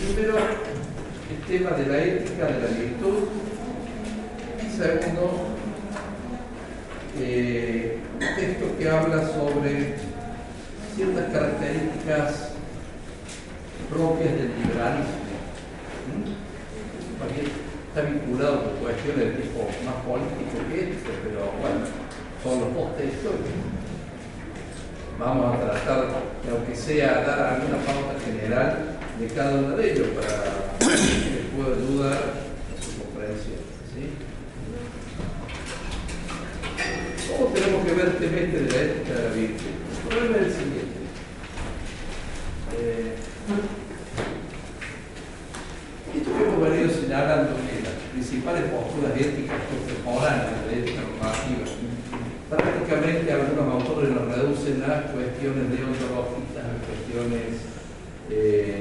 Primero, el tema de la ética, de la virtud. Segundo, eh, texto que habla sobre ciertas características propias del liberalismo. Está vinculado con cuestiones de tipo más político que esto, pero bueno, son los dos textos. Vamos a tratar, aunque sea, dar alguna pauta general de cada uno de ellos para que pueda ayudar a su comprensión. ¿sí? ¿Cómo tenemos que ver este de la ética de la Virgen? El problema es el siguiente. Eh, esto que hemos venido señalando que las principales posturas éticas contemporáneas de ética normativa, prácticamente algunos autores lo reducen a cuestiones deontológicas, a cuestiones eh,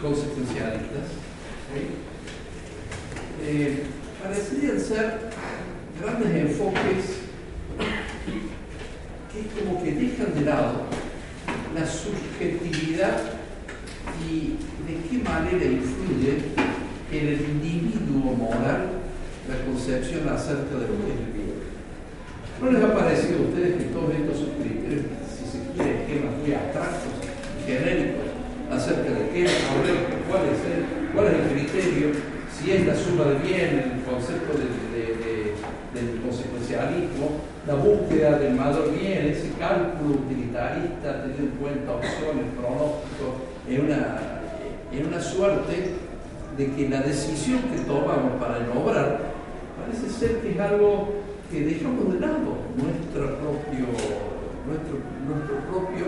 consecuencialistas. Eh, parecerían ser grandes enfoques que como que dejan de lado la subjetividad y de qué manera influye en el individuo moral la concepción acerca de lo que es el bien. ¿No les ha parecido a ustedes que todos estos criterios, si se quiere, esquemas muy abstractos, genéricos, acerca de qué es cuál es el, cuál es el criterio, si es la suma de bien, el concepto de, del consecuencialismo, la búsqueda del mayor bien, ese cálculo utilitarista, teniendo en cuenta opciones, pronósticos, en una, en una suerte de que la decisión que tomamos para obrar parece ser que es algo que dejamos de lado nuestro propio, nuestro, nuestro propio,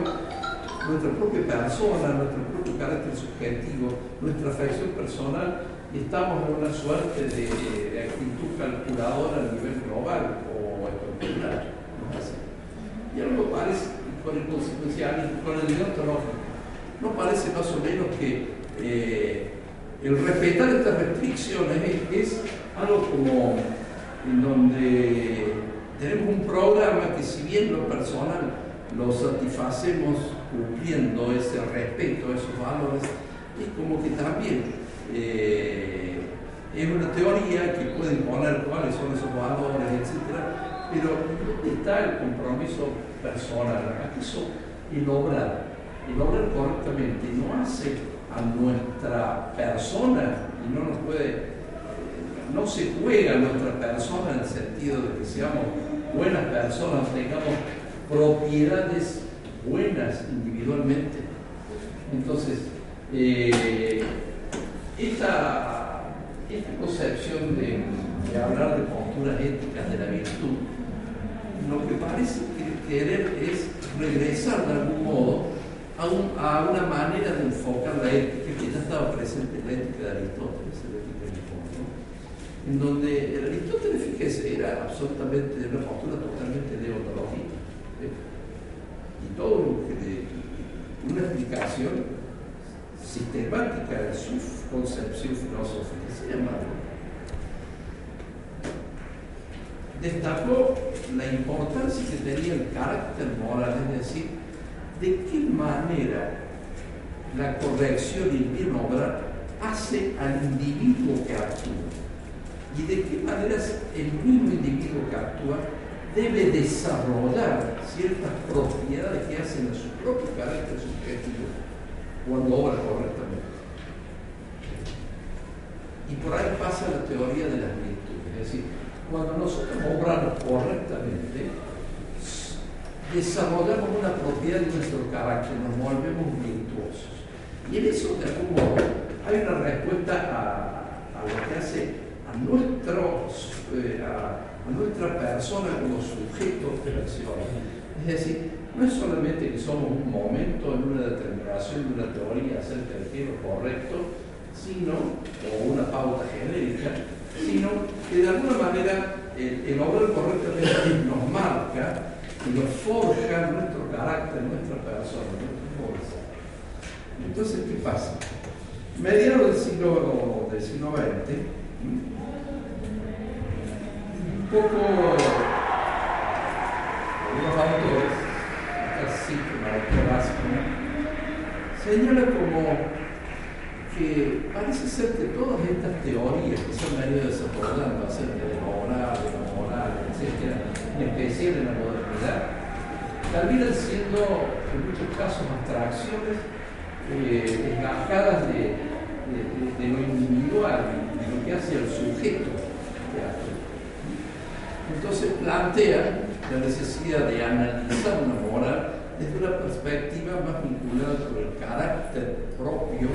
nuestra propia persona, nuestro propio carácter subjetivo, nuestra afección personal, estamos en una suerte de, actitud calculadora a nivel global o estructural. Y algo parece, con el consecuencialismo, con el deontológico, ¿No parece más o menos que eh, el respetar estas restricciones es, algo como en donde tenemos un programa que si bien lo personal lo satisfacemos cumpliendo ese respeto a esos valores, es como que también eh, es una teoría que puede imponer cuáles son esos valores, etc. Pero ¿dónde está el compromiso personal? ¿Acaso el obrar y obrar correctamente no hace a nuestra persona y no nos puede, no se juega a nuestra persona en el sentido de que seamos buenas personas, tengamos propiedades buenas individualmente. Entonces, eh, esta, esta, concepción de, de, hablar de posturas éticas de la virtud, lo que parece querer es regresar de algún modo a, una manera de enfocar la ética que ya estaba presente en la ética de Aristóteles, la ética de en donde el Aristóteles, fíjese, era absolutamente de una postura totalmente deontológica. Y todo lo que de, una explicación sistemática de su concepción filosófica, se llama destacó la importancia que tenía el carácter moral, es decir, de qué manera la corrección y el bien obrar hace al individuo que actúa y de qué manera el mismo individuo que actúa debe desarrollar ciertas propiedades que hacen a su propio carácter subjetivo cuando obra correctamente. Y por ahí pasa la teoría de las virtudes, es decir, cuando nosotros obramos correctamente, desarrollamos una propiedad de nuestro carácter, nos volvemos virtuosos. Y en eso, de algún modo, hay una respuesta a, lo que hace a, nuestro, eh, a, nuestra persona como sujeto de la acción. Es decir, no es solamente que somos un momento en una determinación de una teoría acerca del que correcto, sino, o una pauta genérica, sino que de alguna manera el, el obrar correctamente nos marca y nos forja nuestro carácter, nuestra persona, nuestra fuerza. Entonces, ¿qué pasa? Mediados del siglo, del siglo XX, un poco los autores, clásico, señala como que parece ser que todas estas teorías que se han venido desarrollando acerca de lo moral, de lo moral, etc., en especial en la modernidad, terminan siendo en muchos casos abstracciones eh, encajadas de, de, lo individual, de lo que hace el sujeto Entonces plantea la necesidad de analizar una moral desde una perspectiva más vinculada con el carácter propio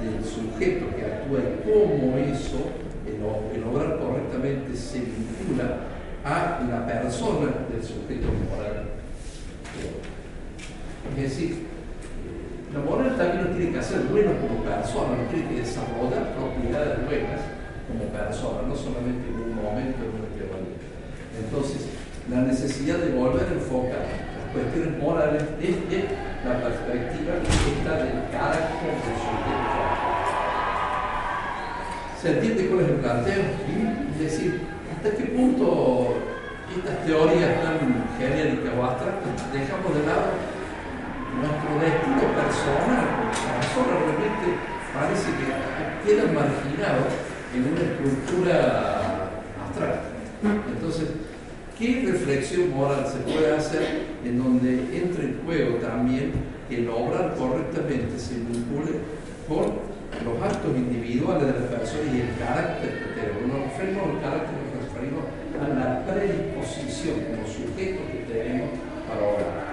del sujeto que actúa y cómo eso, el, obrar correctamente, se vincula a la persona del sujeto moral. Es decir, la moral también no tiene que ser bueno como persona, no tiene que desarrollar propiedades buenas como persona, no solamente en un momento, en una teoría. Entonces, la necesidad de volver a enfocar cuestiones morales desde la perspectiva esta del carácter del sujeto. ¿Se entiende cuál es el planteo? Es decir, hasta qué punto estas teorías tan genéricas o abstractas dejamos de lado nuestro destino personal, persona realmente parece que queda marginado en una estructura abstracta. Entonces, ¿Qué reflexión moral se puede hacer en donde entre en juego también el obrar correctamente se vincule con los actos individuales de la persona y el carácter que tenemos? Nos referimos al carácter, nos referimos a la predisposición como sujeto que tenemos para obrar.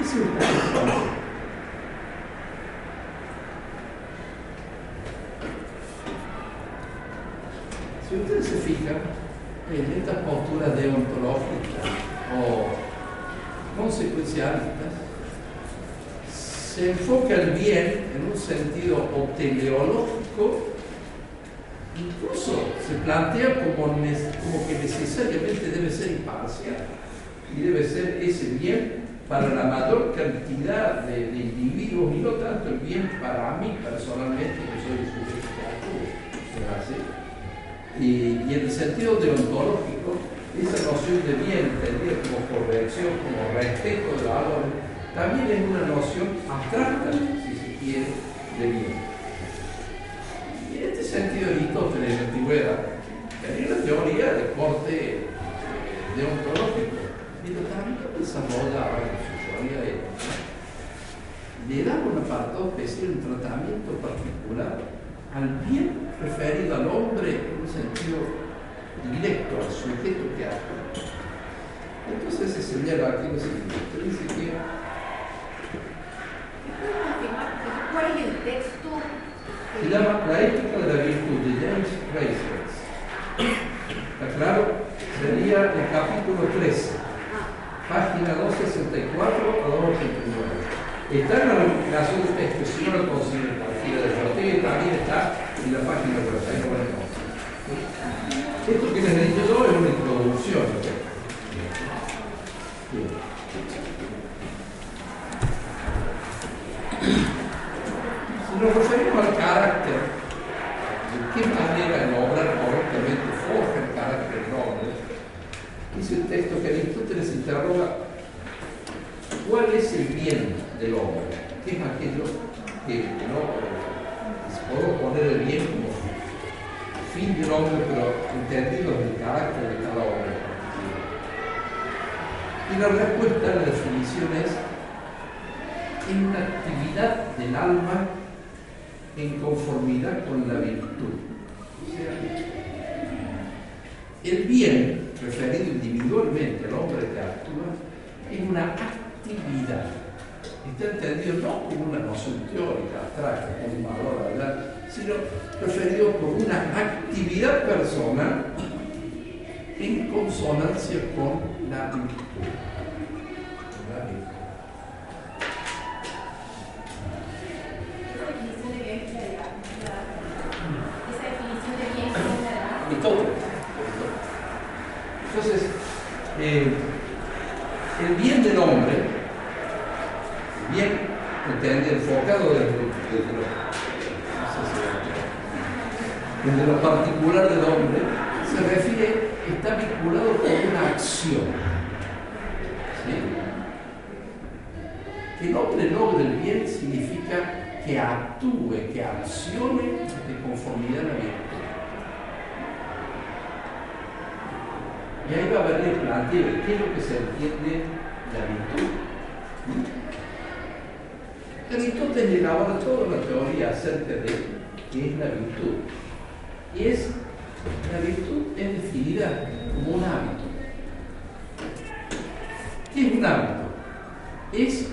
Es Si ustedes se fijan en estas posturas deontológicas o consecuencialistas, se enfoca el bien en un sentido teleológico, incluso se plantea como, que necesariamente debe ser imparcial y debe ser ese bien para la mayor cantidad de, individuos y no tanto el bien para mí personalmente, que soy el sujeto que actúo y, en el sentido deontológico, esa noción de bien entendida como corrección, como respeto de valores, también es una noción abstracta, si se quiere, de bien. Y en este sentido, Aristóteles en la antigüedad tenía una teoría de corte eh, deontológico, pero también desarrollaba en su teoría ética, le daba una parte especial, un tratamiento particular al bien referido al hombre en un sentido directo, al sujeto que actúa. Entonces se señala aquí lo siguiente, dice que... ¿Cuál es el texto? Se llama La ética de la virtud de James Reisers. ¿Está claro? Sería el capítulo 13, página 264 a 289. Está en la recuperación de texto, si no lo cualquiera de los también está la página web, ahí lo van a Esto que les he dicho yo es una introducción. Si nos referimos al carácter, ¿de qué manera el obrar correctamente forja el carácter del hombre? Dice el texto que Aristóteles interroga cuál es el bien del hombre, ¿qué es aquello que no Puedo poner el bien como fin del hombre, pero entendido el carácter de cada hombre. Y la respuesta a la definición es en una actividad del alma en conformidad con la virtud. El bien, referido individualmente al hombre que actúa, es una actividad está entendido no como una noción teórica abstracta, como un valor hablar, sino referido por una actividad personal en consonancia con. La virtud. Y todo. Entonces, eh, el bien del hombre bien entender, enfocado desde lo, desde lo particular del hombre, se refiere, está vinculado con una acción. Que el hombre logre el bien significa que actúe, que accione de conformidad a la virtud. Y ahí va a haber el planteo de qué es lo que se entiende la virtud. Aristóteles elabora toda una teoría acerca de qué es la virtud. Y es, la virtud es definida como un hábito. ¿Qué es un hábito? Es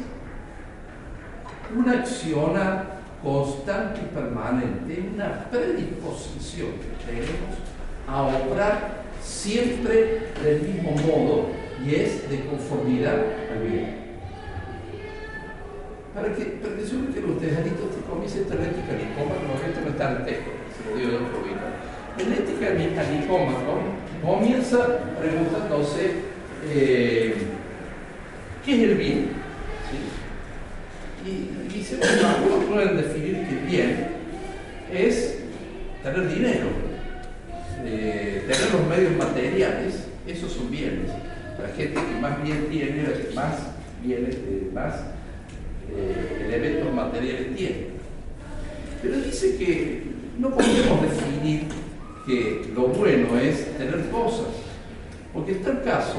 una acción constante y permanente, una predisposición que tenemos a obrar siempre del mismo modo y es de conformidad al bien. Para que, para que que ustedes, Aristóteles comienza esta ética nicómaco, esto no está en texto, se lo digo de otro vino. En la ética nicómaco comienza preguntándose eh, ¿qué es el bien? Y dice, bueno, algunos pueden definir que bien es tener dinero, eh, tener los medios materiales, esos son bienes. La gente que más bien tiene, más bienes, eh, más eh, elementos materiales tiene. Pero dice que no podemos definir que lo bueno es tener cosas, porque está el caso,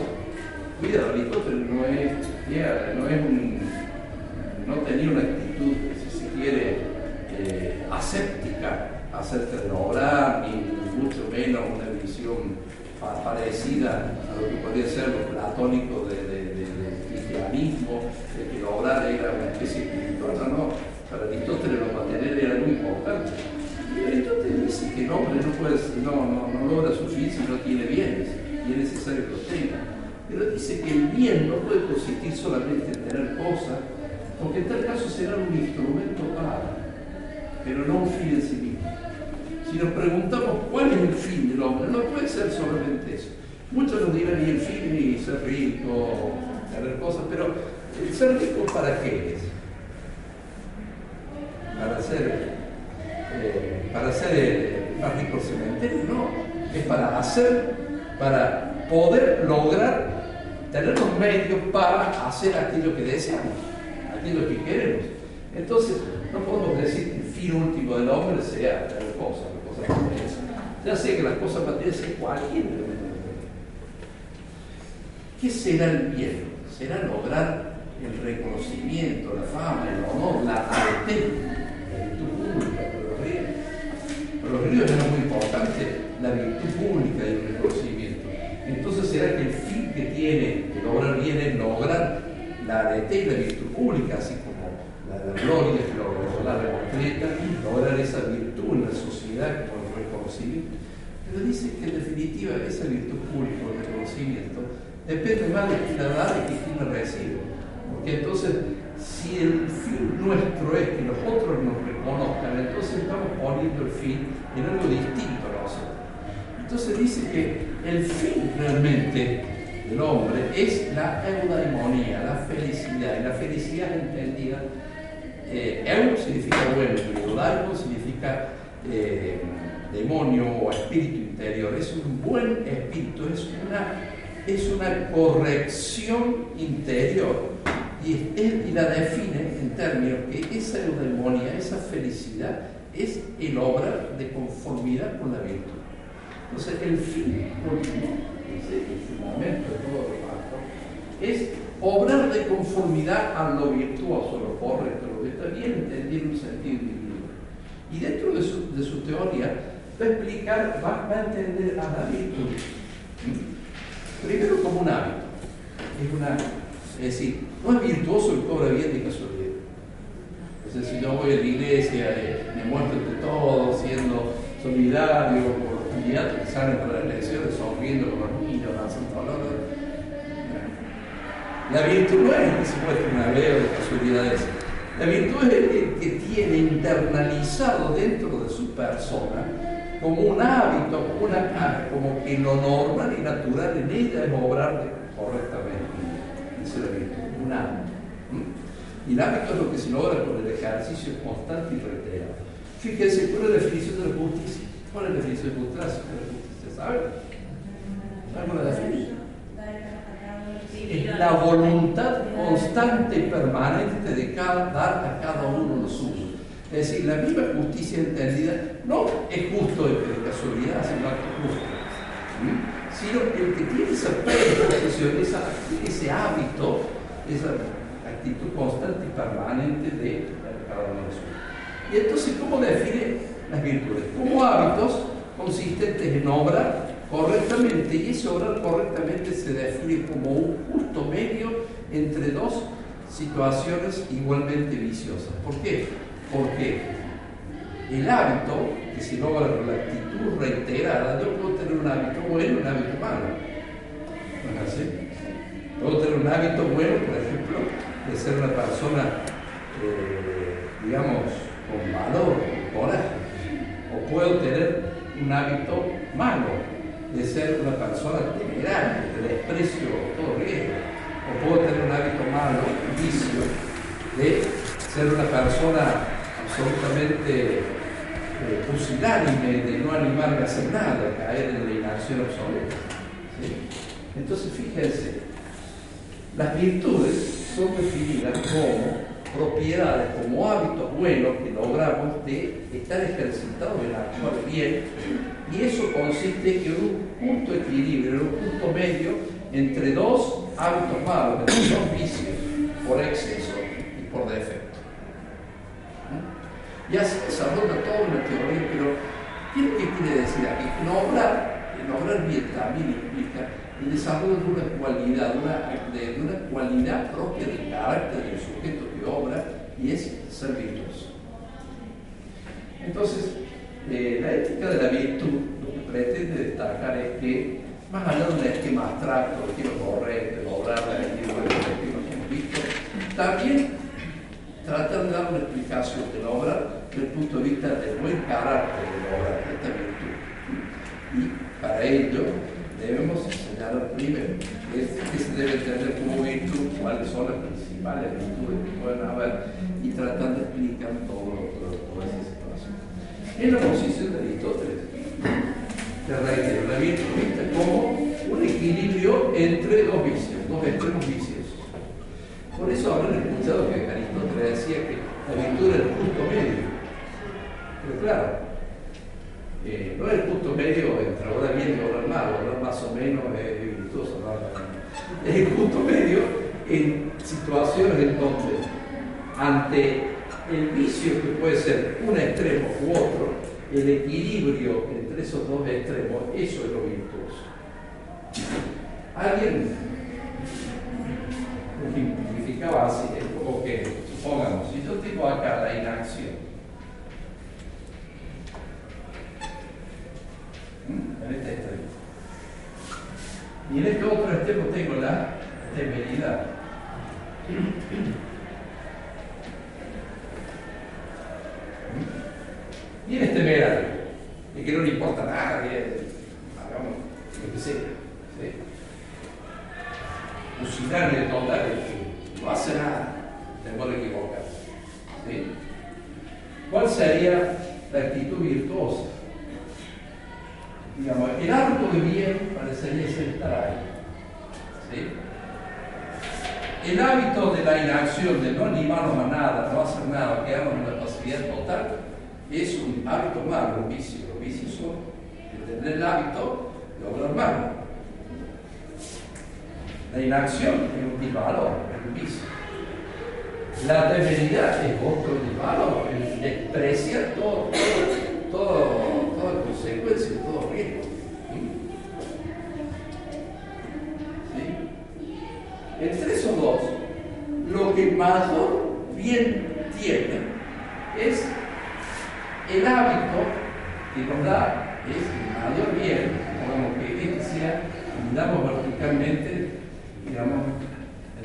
cuidado, Aristóteles no es, no es no tenía una actitud, si se quiere, eh, aséptica acerca de obrar, ni mucho menos una visión parecida a lo que podría ser lo platónico de, cristianismo, de que obrar era una especie espiritual, no, para Aristóteles lo material era muy importante. Y Dice que el hombre no, puede, no, no, no logra su fin si no tiene bienes, y es necesario que los tenga. Pero dice que el bien no puede consistir solamente en tener cosas, porque en tal caso será un instrumento para, pero no un fin en sí mismo. Si nos preguntamos cuál es el fin del hombre, no puede ser solamente eso. Muchos nos dirán, y el fin es ser rico, tener cosas, pero ¿el ser rico para qué es? Para ser, eh, para el más rico cementerio, no. Es para hacer, para poder lograr tener los medios para hacer aquello que deseamos, aquello que queremos. Entonces, no podemos decir que el fin último del hombre sea tener cosas ya sé que las cosas materiales es cualquier ¿Qué será el bien? Será lograr el reconocimiento, la fama, el honor, la arte, la virtud pública, pero los ríos. Ríos era muy importante la virtud pública y el reconocimiento. Entonces será que el fin que tiene que lograr bien es lograr la arete y la virtud pública, así como la, la gloria que la completa, lograr esa virtud en la sociedad pero dice que en definitiva esa virtud pública o reconocimiento depende más de quién la da de quién la recibe. Porque entonces, si el fin nuestro es que los otros nos reconozcan, entonces estamos poniendo el fin en algo distinto a nosotros. Entonces dice que el fin realmente del hombre es la eudaimonía, la felicidad. Y la felicidad entendida, eh, significa bueno, y eudaimon significa eh, demonio o espíritu interior, es un buen espíritu, es una, es una corrección interior. Y, y la define en términos que esa eudemonia, esa felicidad, es el obra de conformidad con la virtud. Entonces, el fin último, ese, momento de todo lo es obrar de conformidad a lo virtuoso, lo correcto, lo que está bien entendido en un sentido individual. Y dentro de su, teoría, va a explicar, va, a entender a la virtud. Primero como un hábito. Es, una, es decir, no es virtuoso el cobra bien de casualidad. Es decir, si yo voy a la iglesia, eh, me muestro de todo, siendo solidario por los candidatos que salen para las elecciones, sonriendo con los niños, lanzando valores. La virtud no es que se muestre una veo de casualidades. La virtud es el que tiene internalizado dentro de su persona como un hábito, una, como que lo normal y natural en ella es obrar correctamente, dice la virtud, un hábito. Y el hábito es lo que se logra con el ejercicio constante y reiterado. Fíjense, ¿cuál es la definición de la justicia? ¿Cuál es la definición de justicia? ¿Saben? ¿Saben cuál la definición? es la voluntad constante y permanente de cada, dar a cada uno lo suyo. Es decir, la misma justicia entendida no es justo de, casualidad, un acto justo, sino el que tiene esa predisposición, ese hábito, esa actitud constante y permanente de cada uno de suyo. Y entonces, ¿cómo define las virtudes? Como hábitos consistentes en obra correctamente, y ese obrar correctamente se define como un justo medio entre dos situaciones igualmente viciosas. ¿Por qué? Porque el hábito, que se logra la actitud reiterada, yo puedo tener un hábito bueno y un hábito malo. ¿No? Puedo tener un hábito bueno, por ejemplo, de ser una persona, eh, digamos, con valor, con coraje. O puedo tener un hábito malo, de ser una persona temeraria, de desprecio todo riesgo. O puedo tener un hábito malo, vicio, de ser una persona absolutamente eh, pusilánime, de no animarme a hacer nada, caer en la inacción absoluta. Entonces, fíjense, las virtudes son definidas como propiedades, como hábitos buenos que logramos de estar ejercitados en actuar bien, y eso consiste en un justo equilibrio, en un punto medio entre dos hábitos malos, entre dos vicios, por exceso y por defecto. Y así desarrolla toda una teoría, pero ¿qué, quiere decir aquí? No obrar, no obrar bien también implica el desarrollo de una cualidad, de, una cualidad propia del carácter del sujeto que obra y es ser. Entonces, eh, la ética de la virtud lo que pretende destacar es que, más allá de un esquema abstracto, de quiero correr, de obrar, de que hemos visto, también tratar de dar una explicación de la obra desde el punto de vista del buen carácter de la obra, de esta virtud. Y para ello debemos señalar primero qué se debe tener como virtud, cuáles son las principales virtudes que pueden haber y tratar de explicar todo, toda esa situación. En la posición de Aristóteles, te reitero, la virtud como un equilibrio entre dos vicios, dos extremos vicios por eso habrán escuchado que Aristóteles decía que la virtud era el punto medio. Pero claro, eh, no es el punto medio entre obrar bien y obrar mal, obrar más o menos es virtuoso, no, es el punto medio en situaciones en donde ante el vicio que puede ser un extremo u otro, el equilibrio entre esos dos extremos, eso es lo virtuoso. ¿Alguien significaba así, es como que, supongamos, si yo tengo acá la inacción, en este extremo, y en este otro extremo tengo la temeridad. Y en este temerario, y que no le importa nada, que hagamos lo que sea. ¿sí? Fusilarle total no hace nada, tengo que equivocar. ¿Sí? ¿Cuál sería la actitud virtuosa? Digamos, el hábito de bien parecería ser estar ahí. ¿Sí? El hábito de la inacción, de no animarnos a nada, no hacer nada, quedarnos en la pasividad total, es un hábito malo, un vicio. Los vicios son el tener el hábito de obrar mal. La inacción es un disvalor. La temeridad es otro valor, desprecia todo, todo, todo, toda consecuencia, todo riesgo. ¿Sí? Entre esos dos, lo que mayor bien tiene es el hábito que nos da, es el mayor bien, como que este sea, andamos verticalmente, digamos,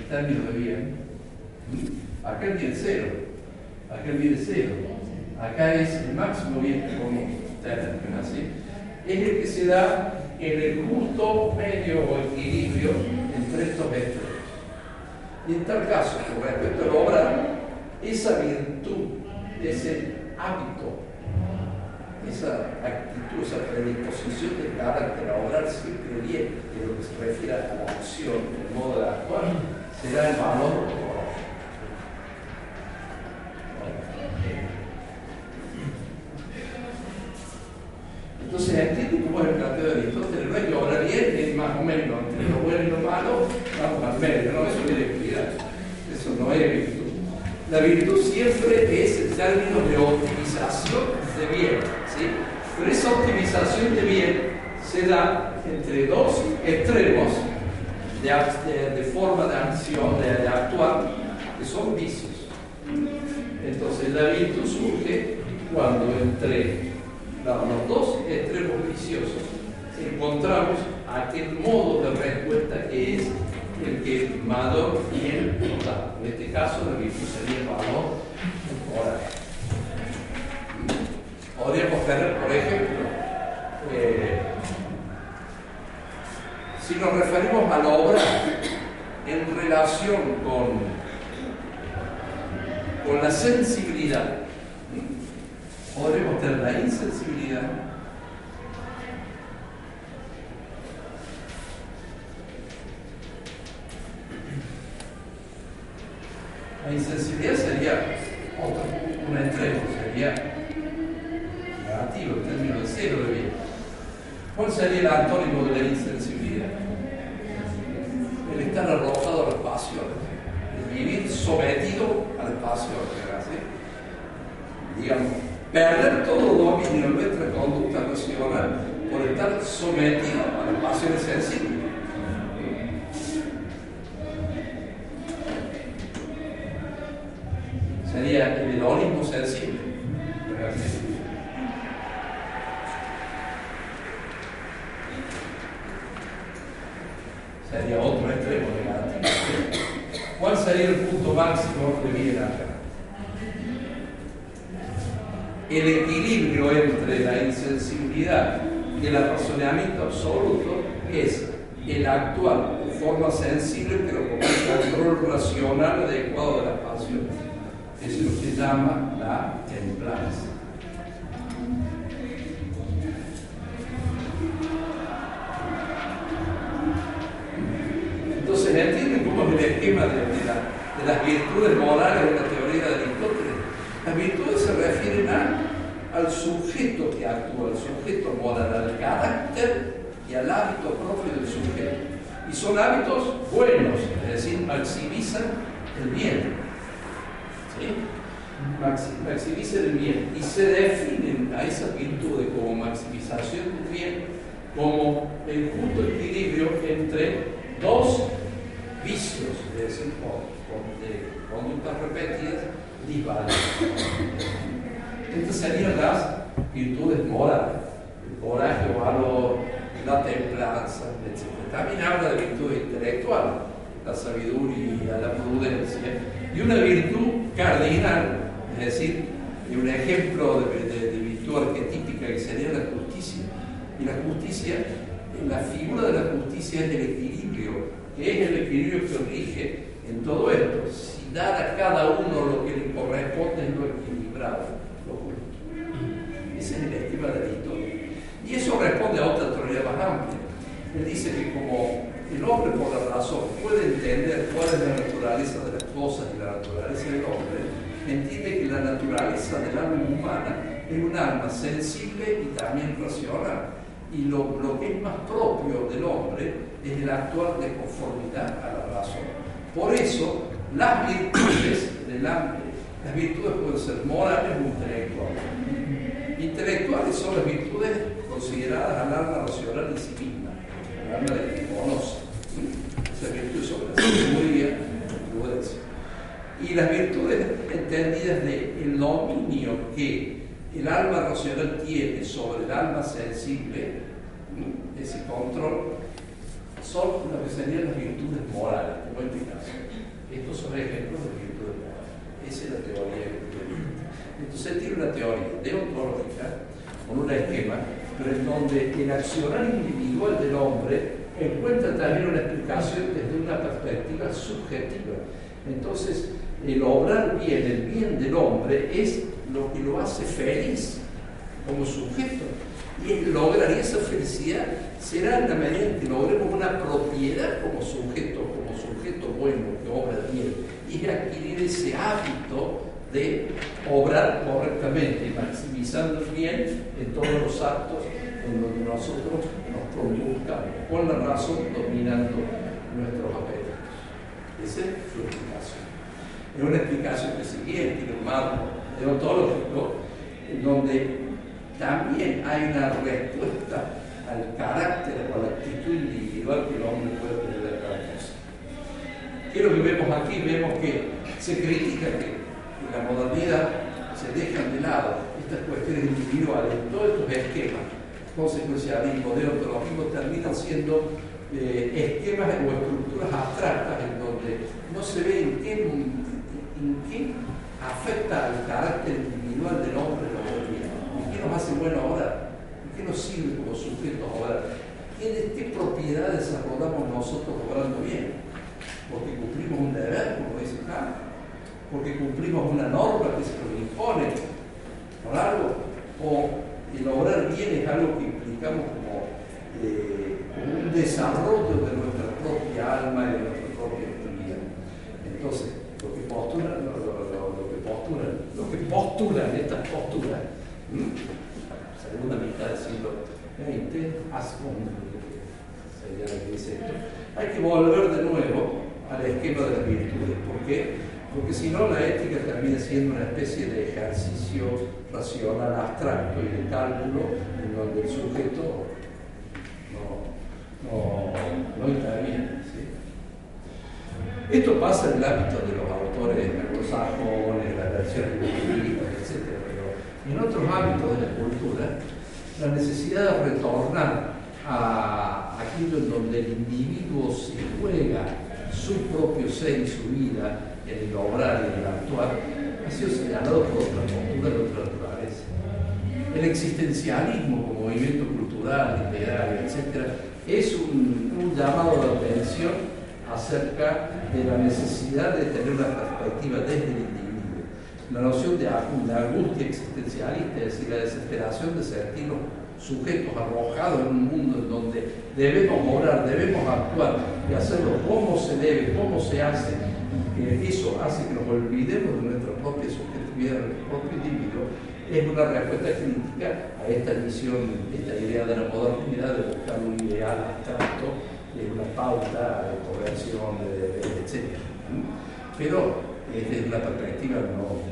término de bien, acá el bien cero, acá el bien cero, acá es el máximo bien que podemos tener, así, es el que se da en el justo medio o equilibrio entre estos extremos. Y en tal caso, con respecto a la obra, esa virtud, ese hábito esa actitud, esa predisposición de carácter a obrar siempre bien, en lo que se refiere a la acción, el modo de actuar, será el valor adecuado de las pasiones. Es lo que se llama la templanza. Entonces, ¿entienden cómo es el esquema de, de las virtudes morales de la teoría de Aristóteles? Las virtudes se refieren al sujeto que actúa, al sujeto moral, al carácter y al hábito propio del sujeto. Y son hábitos buenos, es decir, maximizan el bien. ¿Sí? maximizan el bien y se definen a esas virtudes como maximización del bien como el justo equilibrio entre dos vicios, es decir, de conductas repetidas entonces serían las virtudes morales, el coraje, valor, la templanza, etc. También habla de virtud intelectual, la sabiduría, la prudencia, y una virtud cardinal, es decir, un ejemplo de, virtud arquetípica que sería la justicia. Y la justicia, la figura de la justicia es el equilibrio, que es el equilibrio que rige en todo esto dar a cada uno lo que le corresponde en lo equilibrado. Ese es el esquema de Aristóteles. Y eso responde a otra teoría más amplia. Él dice que como el hombre por la razón puede entender cuál es la naturaleza de las cosas y la naturaleza del hombre, entiende que la naturaleza del alma humana es un alma sensible y también racional. Y lo, que es más propio del hombre es el actuar de conformidad a la razón. Por eso, las virtudes las virtudes pueden ser morales o intelectuales. Intelectuales son las virtudes consideradas al alma racional en sí misma, alma de que conoce. Esas virtudes la sabiduría. Y las virtudes entendidas de el dominio que el alma racional tiene sobre el alma sensible, ese control, son lo que serían las virtudes morales, como en este caso. Estos son ejemplos de virtudes morales. Esa es la teoría Entonces tiene una teoría deontológica con un esquema, pero en donde el accionar individual del hombre encuentra también una explicación desde una perspectiva subjetiva. Entonces, el obrar bien, el bien del hombre, es lo que lo hace feliz. como sujeto. Y lograr esa felicidad será en la medida en que logremos una propiedad como sujeto, como sujeto bueno que obra bien, y adquirir ese hábito de obrar correctamente, maximizando el bien en todos los actos en donde nosotros nos produzcamos, con la razón dominando nuestros apetitos. Esa es su explicación. Es una explicación que si bien tiene un marco deontológico, en donde también hay una respuesta al carácter o a la actitud individual que el hombre puede tener cosa. ¿Qué es lo que vemos aquí? Vemos que se critica que la modernidad se dejan de lado estas cuestiones individuales, todos estos esquemas, consecuencialismo, deontologismo, terminan siendo eh, esquemas o estructuras abstractas en donde no se ve en qué, en qué afecta al carácter individual del hombre la ¿En qué nos hace bueno ahora? ¿En qué nos sirve como sujetos ahora? ¿Qué, ¿Qué propiedades desarrollamos nosotros obrando bien? Porque cumplimos un deber, como dice Kant, porque cumplimos una norma que se nos impone por algo, o el obrar bien es algo que implicamos como, eh, un desarrollo de nuestra propia alma y de nuestra propia vida. Entonces, lo que postulan, lo, que postulan, lo que postulan estas posturas, segunda mitad del siglo XX, lo dice esto, hay que volver de nuevo al esquema de las virtudes. ¿Por qué? Porque si no la ética termina siendo una especie de ejercicio racional abstracto y de cálculo en donde el sujeto no, interviene. Esto pasa en el ámbito de los autores anglosajones, las versiones budistas, etc. Pero en otros ámbitos de la cultura, la necesidad de retornar a aquello en donde el individuo se juega su propio ser y su vida en el obrar y en el actuar, ha sido señalado por otra postura de otra naturaleza. El existencialismo como movimiento cultural, literario, etc., es un, llamado de atención acerca de la necesidad de tener una perspectiva desde el individuo. La noción de, angustia existencialista, es decir, la desesperación de sentirnos sujetos arrojados en un mundo en donde debemos orar, debemos actuar y hacerlo como se debe, cómo se hace, eso hace que nos olvidemos de nuestra propia subjetividad, de nuestro propio individuo, es una respuesta crítica a esta visión, esta idea de la modernidad de buscar un ideal abstracto, de una pauta de conversión, etc. Pero desde la perspectiva no,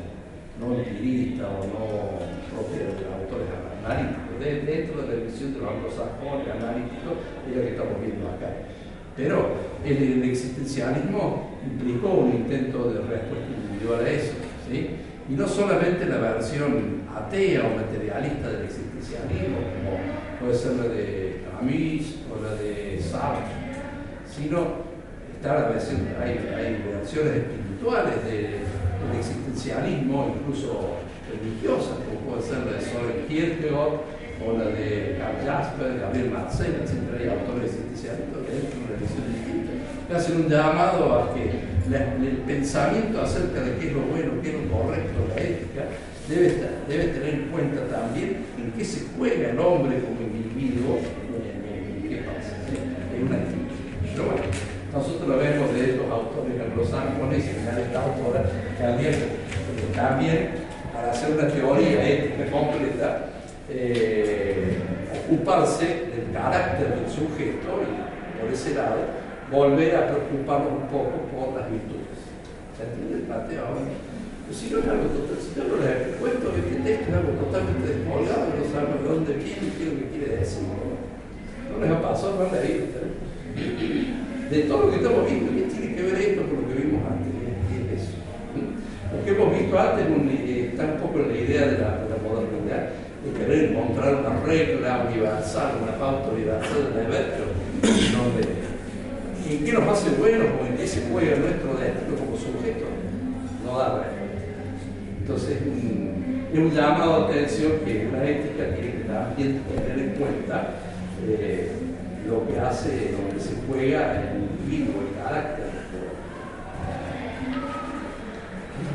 no empirista o no propia de los autores analíticos, dentro de la visión de los anglosajones analíticos, es la que estamos viendo acá. Pero el, existencialismo implicó un intento de respuesta individual a eso. ¿sí? Y no solamente la versión atea o materialista del existencialismo, como puede ser la de Camus o la de Sartre, sino está la versión, hay, hay versiones espirituales del existencialismo, incluso religiosas, como puede ser la de Soren Kierkegaard o la de Karl Jasper, Gabriel Marcel, etc. Hay autores existencialistas que han una hacen un llamado a que el pensamiento acerca de qué es lo bueno, qué es lo correcto, la ética, debe, tener en cuenta también en qué se juega el hombre como individuo, qué pasa, una actitud. Pero bueno, nosotros lo vemos de estos autores anglosajones y de esta autora, también, también para hacer una teoría ética completa, eh, ocuparse del carácter del sujeto y por ese lado volver a preocuparnos un poco por las virtudes. ¿Se entiende el planteo ahora? Pues si no es algo total, si yo no les cuento que texto es algo totalmente descolgado, no sabemos de dónde viene y qué es lo que quiere decir. No, les ha pasado, no leído. De todo lo que estamos viendo, ¿qué tiene que ver esto con lo que vimos antes? ¿Qué es eso? Lo que hemos visto antes eh, está un poco en la idea de la, de la modernidad de querer encontrar una regla universal, una pauta universal de deber, ¿en qué nos hace buenos o en qué se juega nuestro destino como sujeto? No da respuesta. Entonces, es un llamado de atención que una ética tiene que también tener en cuenta eh, lo que hace, lo que se juega en el individuo, el carácter.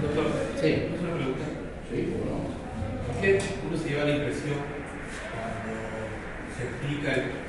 Doctor, sí. una pregunta. Sí, bueno. ¿Por qué uno se lleva la impresión cuando se explica la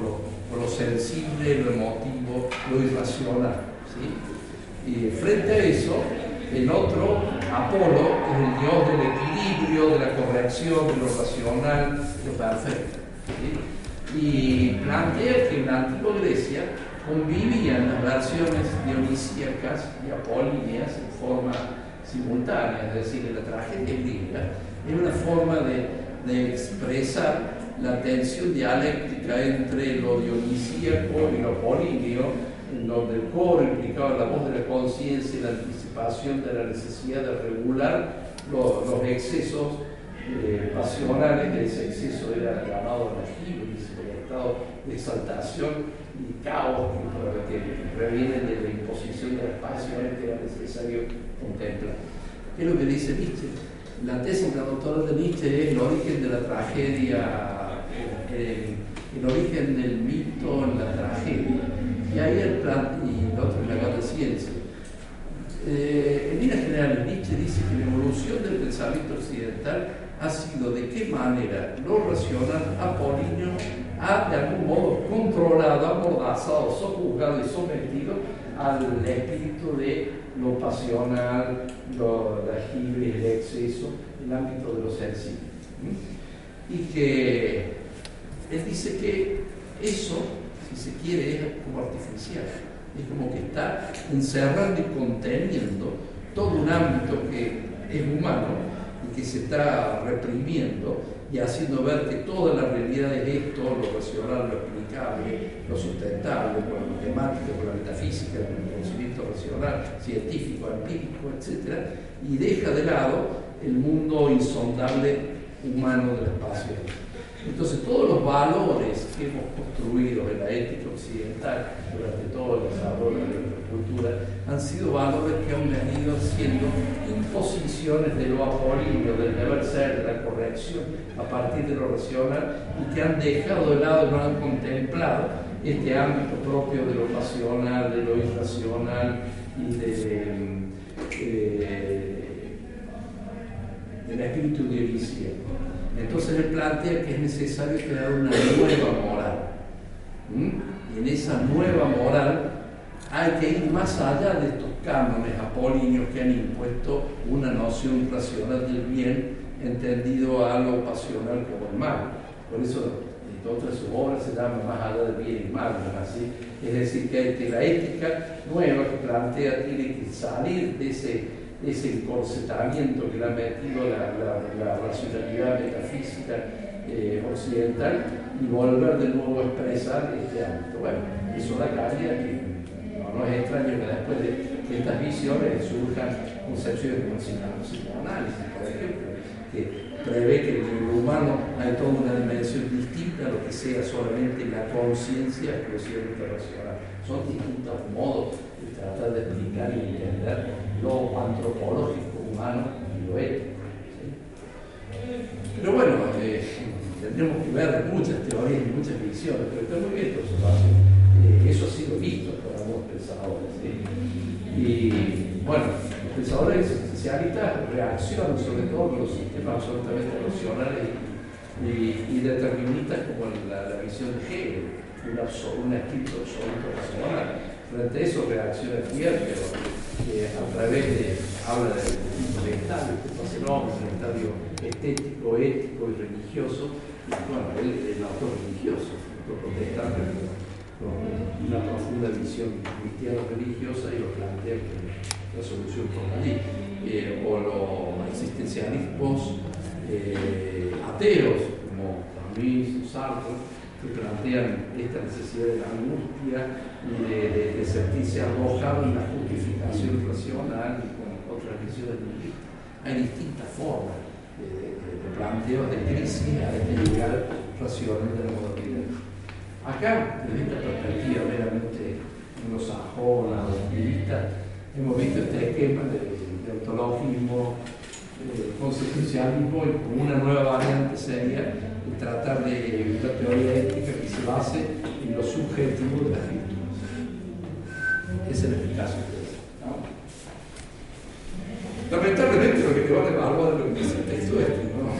lo, sensible, lo emotivo, lo irracional. Y frente a eso, el otro, Apolo, es el dios del equilibrio, de la corrección, de lo racional, lo perfecto. Y plantea que en la antigua Grecia convivían las versiones dionisíacas y apolíneas en forma simultánea, es decir, la tragedia griega era una forma de, de, expresar la tensión dialéctica entre lo dionisíaco y lo apolíneo, en donde el coro implicaba la voz de la conciencia y la anticipación de la necesidad de regular lo, los excesos eh, pasionales, ese exceso era llamado la hibris, el estado de exaltación y caos que, previenen de la imposición de las pasiones que era necesario contemplar. ¿Qué es lo que dice Nietzsche? La tesis doctora de Nietzsche es el origen de la tragedia, el, el origen del mito en la tragedia. Y ahí el plan, y el otro es la gran ciencia. Eh, en líneas generales, Nietzsche dice que la evolución del pensamiento occidental ha sido de qué manera lo racional apolíneo ha de algún modo controlado, amordazado, sojuzgado y sometido al espíritu de lo pasional, lo agible, el exceso, el ámbito de lo sensible. ¿Mm? Y que él dice que eso, si se quiere, es como artificial, es como que está encerrando y conteniendo todo un ámbito que es humano y que se está reprimiendo y haciendo ver que toda la realidad es esto, lo racional, lo explicable, lo sustentable, matemática, con la metafísica, el conocimiento racional, científico, empírico, etc. Y deja de lado el mundo insondable humano del espacio. Entonces, todos los valores que hemos construido en la ética occidental durante todo el desarrollo de nuestra cultura han sido valores que han venido siendo imposiciones de lo apolíneo, del deber ser, de la corrección a partir de lo racional y que han dejado de lado no han contemplado este ámbito propio de lo pasional, de lo irracional y de, eh, del espíritu dionisíaco. Entonces él plantea que es necesario crear una nueva moral. ¿Mm? Y en esa nueva moral hay que ir más allá de estos cánones apolíneos que han impuesto una noción racional del bien entendido a lo pasional como el mal. Por eso entonces su obra se llama Más allá del bien y mal, así? Es decir, que, la ética nueva que plantea tiene que salir de ese, ese encorsetamiento que le ha metido la, racionalidad metafísica eh, occidental y volver de nuevo a expresar este ámbito. Bueno, eso da cabida que no, es extraño que después de, estas visiones surjan concepciones como el psicoanálisis, por ejemplo, que prevé que en el humano hay toda una dimensión distinta a lo que sea solamente la conciencia exclusivamente racional. Son distintos modos de tratar de explicar y entender lo antropológico humano y lo ético. Pero bueno, eh, tendremos que ver muchas teorías y muchas visiones, pero está muy bien. Eh, eso ha sido visto por algunos pensadores. Y bueno, los pensadores existencialistas reaccionan sobre todo con los sistemas absolutamente racionales y, deterministas como la, visión de Hegel, un, espíritu absoluto racional. Frente a eso reacciona Fier, que a través de, habla del estadio, que el hombre, un estadio estético, ético y religioso, bueno, él es el autor religioso, el autor protestante, con una profunda visión cristiana religiosa y lo plantea como la solución por allí. Eh, o los existencialismos eh, ateos, como Camus Sartre, que plantean esta necesidad de la angustia y de, sentirse arrojado en la justificación racional y con otras visiones de Hay distintas formas de, planteos de crisis a este lugar racional de la modernidad. Acá, desde esta perspectiva meramente anglosajona o optimista, hemos visto este esquema de de ontologismo, eh, constitucionalismo y como una nueva variante sería tratar de una teoría ética que se base en lo subjetivo de las virtudes. Ese es el caso ¿no? Lamentablemente lo que te van a evaluar es lo que dice el texto este, ¿no?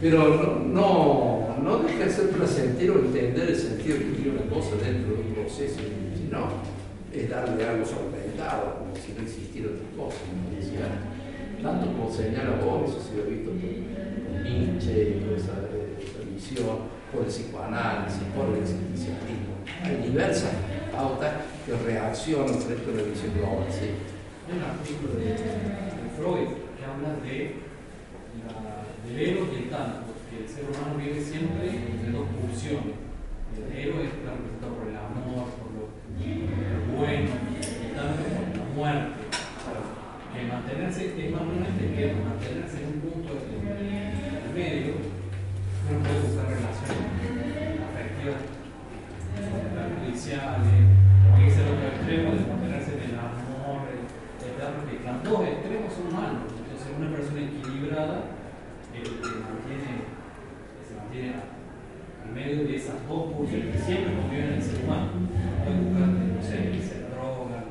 Pero no, no, deja de ser placentero entender el sentido que tiene una cosa dentro de un proceso, sino es darle algo solventado, como si no existiera otra cosa. Tanto como señala vos, eso ha sido visto por, Nietzsche y toda esa, visión, por el psicoanálisis, por el existencialismo. Hay diversas pautas que reaccionan frente a la visión global. Hay un artículo de, Freud que habla de del ego y el tanto, que el ser humano vive siempre entre dos pulsiones. El ego está representado por el amor, por lo, bueno, y el tanto por la muerte que mantenerse, es más que mantenerse en un punto el medio, no puede buscar relaciones afectivas, judiciales, o irse al otro extremo de mantenerse en el amor, porque los dos extremos son malos. Entonces, una persona equilibrada eh, mantiene, se mantiene en medio de esas dos pulsiones que siempre conviven en el ser humano. Puede buscar, no sé, se droga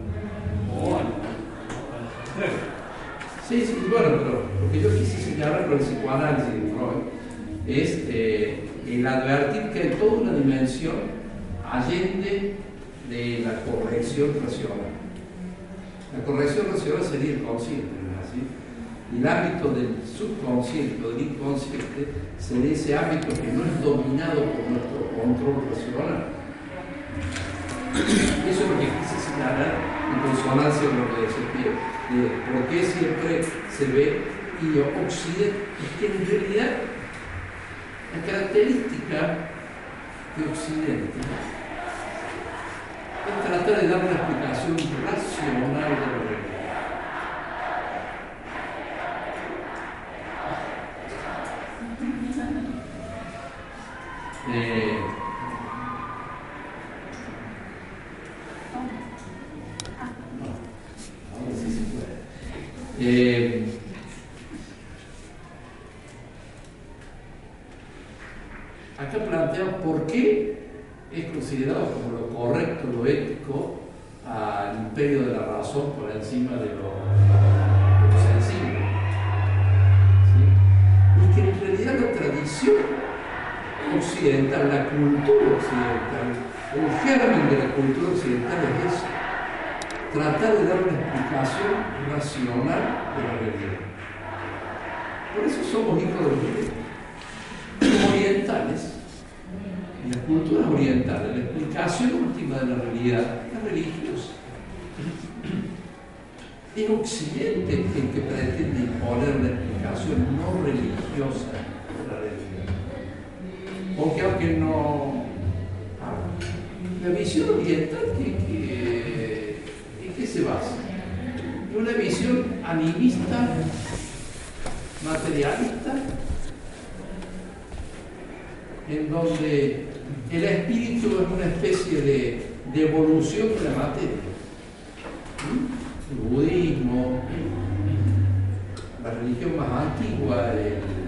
o algo Sí, sí, bueno, pero lo que yo quise señalar con el psicoanálisis de Freud es eh, el advertir que hay toda una dimensión allende de la corrección racional. La corrección racional sería el consciente, ¿no el ámbito del subconsciente o del inconsciente sería ese ámbito que no es dominado por nuestro control racional. Eso es lo que quise señalar en consonancia con lo que decía por qué siempre se ve y Occidente, es que en realidad la característica de Occidente es tratar de dar una explicación racional de occidental, la cultura occidental, el germen de la cultura occidental es eso tratar de dar una explicación racional de la realidad. Por eso somos hijos de los orientales, en las culturas orientales, la explicación última de la realidad es religiosa. Es Occidente el que pretende imponer una explicación no religiosa la. Porque aunque no... ah, La visión oriental, ¿qué, qué, en qué se basa? Una visión animista, materialista, en donde el espíritu es una especie de, de evolución de la materia. ¿Mm? El budismo, la religión más antigua, el-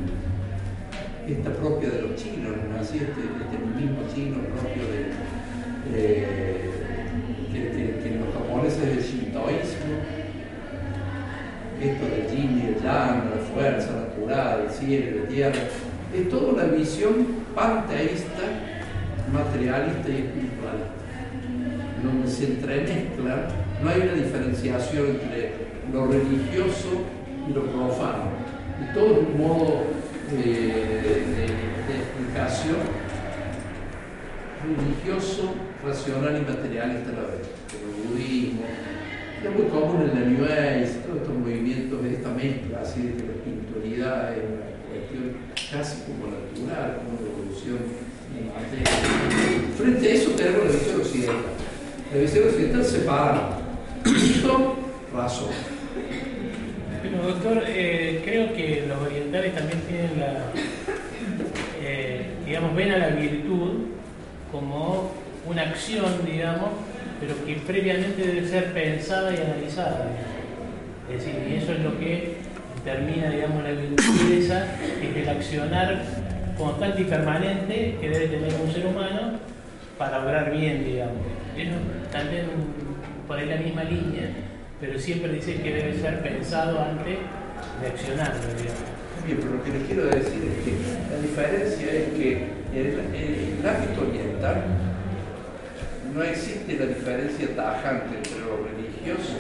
esta propia de los chinos, ¿no? Así, este, este mismo chino propio de, eh, que, en los japoneses es el shintoísmo, esto del yin y el yang, la fuerza natural, el cielo, la tierra, es toda una visión panteísta, materialista y espiritualista, donde se entremezclan, no hay una diferenciación entre lo religioso y lo profano, y todo es un modo de, de explicación religioso, racional y materialista a la vez, el budismo, es muy común en la New Age, todos estos movimientos de esta mezcla, así de que la espiritualidad es una cuestión casi como natural, como una evolución de la materia. Frente a eso tenemos la visión occidental. La visión occidental separa mito, razón. Pero doctor, eh, creo que los orientales también tienen la, eh, digamos, ven a la virtud como una acción, digamos, pero que previamente debe ser pensada y analizada. Es decir, y eso es lo que termina, digamos, la virtud esa, es el accionar constante y permanente que debe tener un ser humano para obrar bien, digamos. Eso también por ahí la misma línea, pero siempre dice que debe ser pensado antes de accionar. Bien, pero lo que les quiero decir es que la diferencia es que en el, ámbito oriental no existe la diferencia tajante entre lo religioso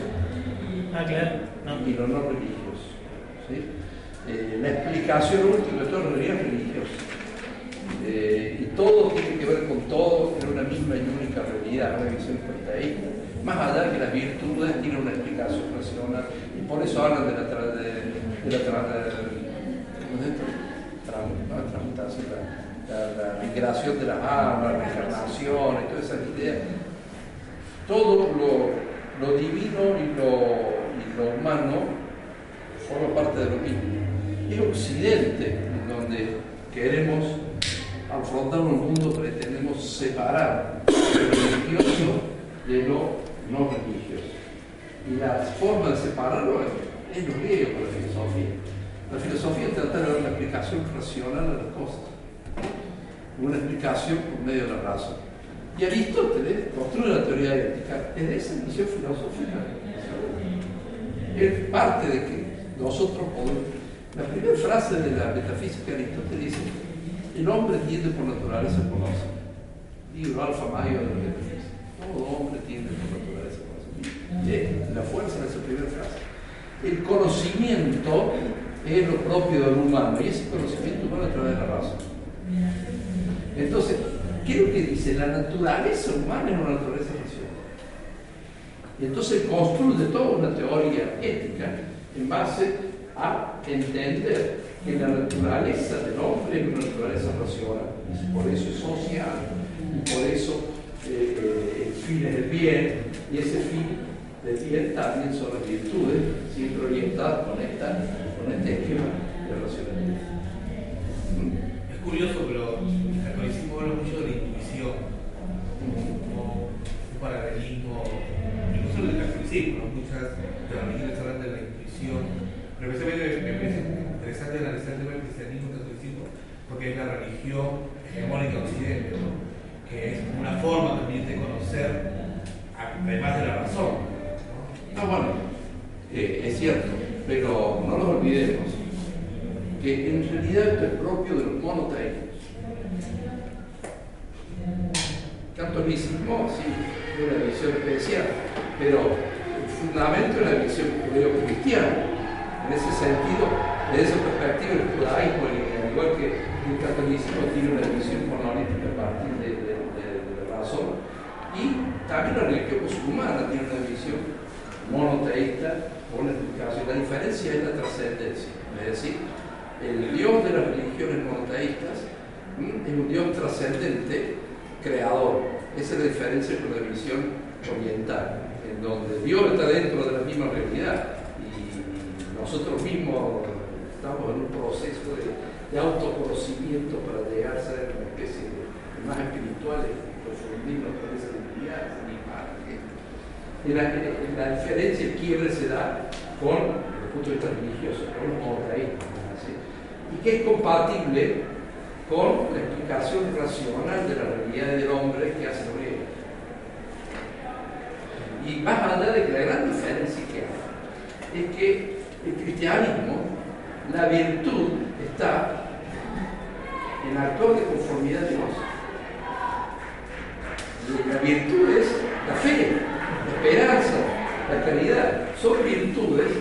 Ah, claro, no. y lo no religioso. ¿sí? Eh, la explicación última de todo es religiosa. Eh, y todo tiene que ver con todo en una misma y única realidad, una visión panteísta. Más allá de que las virtudes tienen una explicación racional y por eso hablan de la, tra- la tra- la, la- migración de las almas, la reencarnación y todas esas ideas. Todo lo, lo divino y lo, lo humano forma parte de lo mismo. Es Occidente en donde queremos afrontar un mundo, pretendemos separar lo religioso de lo no religioso. Y la forma de separarlo es, es lo griego con la filosofía. La filosofía trata de dar una explicación racional a las cosas, una explicación por medio de la razón. Y Aristóteles construye la teoría ética desde esa visión filosófica. Él parte de que nosotros podemos. La primera frase de la metafísica de Aristóteles dice: el hombre tiende por naturaleza a conocer. Libro alfa mayo de la metafísica. Todo hombre tiende por naturaleza la fuerza de esa primera frase. El conocimiento es lo propio del humano y ese conocimiento humano a través de la razón. Entonces, ¿qué es lo que dice? La naturaleza humana es una naturaleza racional. Y entonces construye toda una teoría ética en base a entender que la naturaleza del hombre es una naturaleza racional, por eso es social, y por eso eh, eh, el fin es el bien, y ese fin del bien también son las virtudes, siempre orientadas con, esta, con este esquema de racionalidad. Es curioso, pero el catolicismo habla mucho de la intuición, como un paralelismo, incluso el catolicismo, muchas de las religiones hablan de la intuición, pero especialmente me parece interesante analizar el tema del cristianismo y el catolicismo, porque es la religión hegemónica de Occidente, ¿no? que es una forma también de conocer, además de la razón. ¿No? Bueno, eh, es cierto, pero no nos olvidemos que en realidad esto es propio de los monoteísmos. Catolicismo, sí, es una visión especial, pero el fundamento es la visión judeo-cristiana. En ese sentido, Desde esa perspectiva, el judaísmo, al igual que el catolicismo, tiene una visión monolítica a partir de, de, de, de la razón. Y también la religión musulmana tiene una visión monoteísta con una explicación. La diferencia es la trascendencia. Es decir, el Dios de las religiones monoteístas es un Dios trascendente, creador. Esa es la diferencia con la visión oriental, en donde Dios está dentro de la misma realidad y nosotros mismos estamos en un proceso de, autoconocimiento para llegar a ser una especie de más espirituales, profundirnos con esa divinidad, y la, la diferencia, el quiebre se da con el punto de vista religioso, con los monoteísmos, ¿sí? y que es compatible con la explicación racional de la realidad del hombre que hace griego. Y más allá de que la gran diferencia que hay es que el cristianismo, la virtud está en actuar de conformidad a Dios. La virtud es la fe, esperanza, la caridad. Son virtudes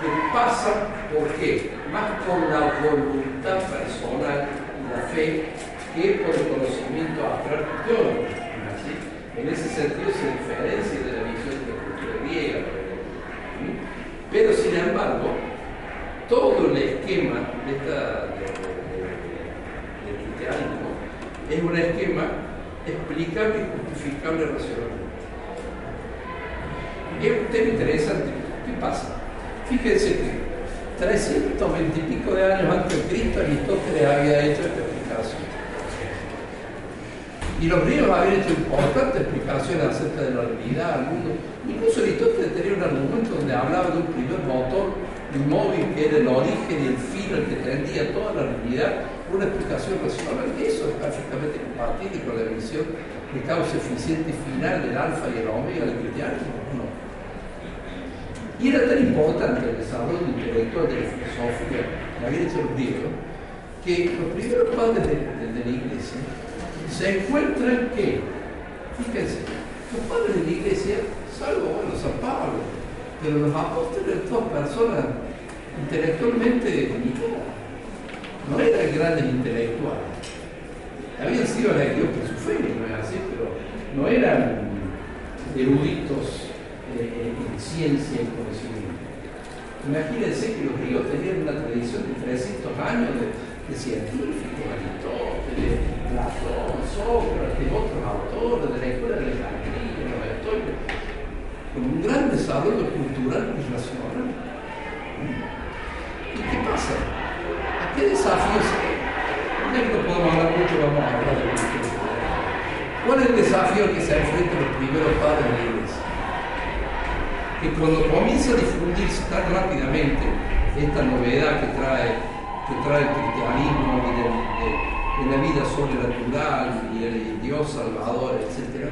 que pasan por qué? Más por la voluntad personal y la fe que por el conocimiento abstracto teórico. ¿sí? En ese sentido se diferencia de la visión de la cultura griega. Pero sin embargo, todo el esquema de esta, de, de, de, del cristianismo es un esquema explicable y justificable racionalmente. Es un tema interesante. ¿Qué pasa? Fíjense que 320 y pico de años antes de Cristo Aristóteles había hecho esta explicación. Y los griegos habían hecho importantes explicaciones acerca de la realidad, al mundo. Incluso Aristóteles tenía un argumento donde hablaba de un primer motor inmóvil que era el origen y el fin al que tendía toda la realidad, una explicación racional. Eso es perfectamente compatible con la visión de causa eficiente y final del alfa y el omega del cristianismo. Y era tan importante el desarrollo intelectual de la filosofía que había hecho los griegos, que los primeros padres de la iglesia se encuentran que, fíjense, los padres de la iglesia, salvo bueno, San Pablo, pero los apóstoles todas personas intelectualmente limitadas, no eran grandes intelectuales, habían sido elegidos por su fe, no es así, pero no eran eruditos eh, en ciencia y conocimiento. Imagínense que los griegos tenían una tradición de 300 años de, de científicos, Aristóteles, Platón, Sócrates, otros autores de la escuela de Alejandría, los estoicos, con un gran desarrollo cultural y racional. ¿Y qué pasa? ¿A qué desafíos? Ya que no podemos hablar mucho, vamos a hablar de. ¿Cuál es el desafío que se enfrentan los primeros padres de la? Que cuando comienza a difundirse tan rápidamente esta novedad que trae, que trae el cristianismo y de, de, la vida sobrenatural y el Dios salvador, etc.,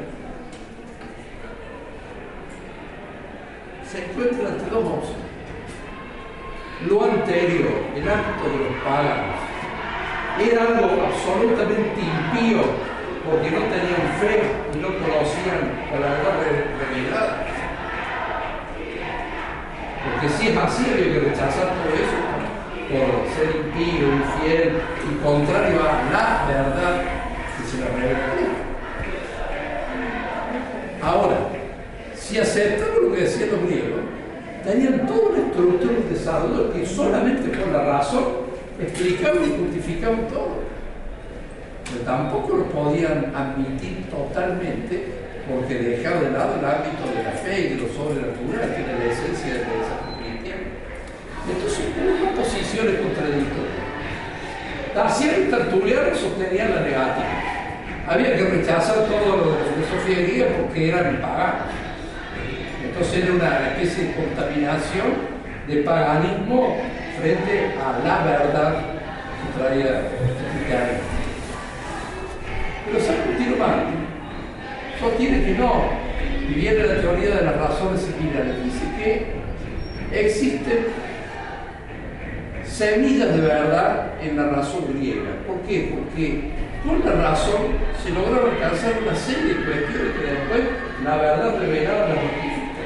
se encuentra ante dos opciones. Lo anterior, el acto de los paganos, era algo absolutamente impío porque no tenían fe y no conocían la verdad revelada. Porque si es así, había que rechazar todo eso por ser impío, infiel y contrario a la verdad que se la revela Ahora, si aceptamos lo que decían los griegos, tenían toda una estructura de desarrollo que solamente por la razón explicaban y justificaban todo. Pero tampoco lo podían admitir totalmente porque dejaban de lado el ámbito de la fe y de lo sobrenatural, que era la esencia desarrollo cristiano. Entonces hubo posiciones contradictorias. Tarsiano y Tertuliano sostenían la negativa. Había que rechazar todo lo de la Sofía Guía porque eran paganos. Entonces era una especie de contaminación de paganismo frente a la verdad que traía el cristianismo. Pero San Martín sostiene que no, y viene la teoría de las razones dice que existen semillas de verdad en la razón griega. ¿Por qué? Porque con la razón se lograron alcanzar una serie de cuestiones que después la verdad revelada la justifica.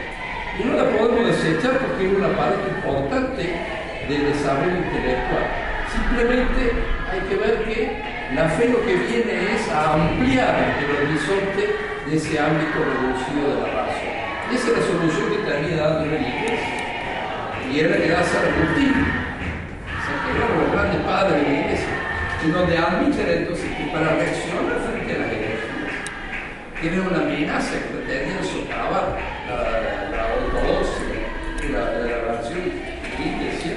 Y no la podemos desechar porque es una parte importante del desarrollo intelectual. Simplemente hay que ver que la fe lo que viene es a ampliar el horizonte de ese ámbito reducido de la razón. Y esa es la solución que termina dando la iglesia. Y era que da San Jerónimo, los grandes padres de la iglesia, en donde admiten entonces que para reaccionar frente a las herejías, tienen una amenaza que pretendían socavar la, ortodoxia y la, la relación iglesia,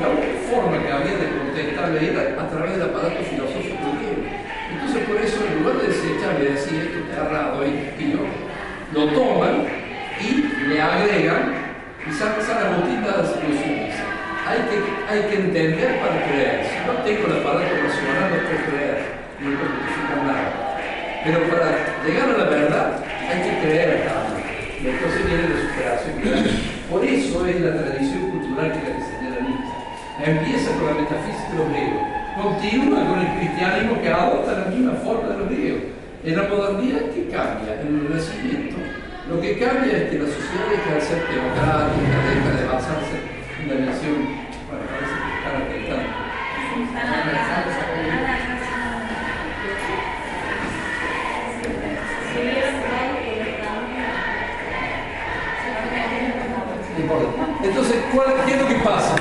la única forma que había de contestarle era a través del aparato filosófico griego. Entonces por eso en lugar de desecharle decir esto ha errado ahí, tío, lo toman y le agregan y San, San Agustín da dice, Hay que, hay que entender para creer. Si no tengo el aparato racional, no puedo creer. No puedo justificar nada. Pero para llegar a la verdad, hay que creer también. Y entonces viene la superación. Por eso es la tradición cultural que la que señala Nietzsche. Empieza con la metafísica de los griegos. Continúa con el cristianismo que adopta la misma forma de los griegos. En la modernidad, ¿qué cambia? En el Renacimiento, lo que cambia es que la sociedad deja de ser democrática, deja de basarse la nación. Parece que. Entonces, ¿cuál, ¿qué es lo que pasa?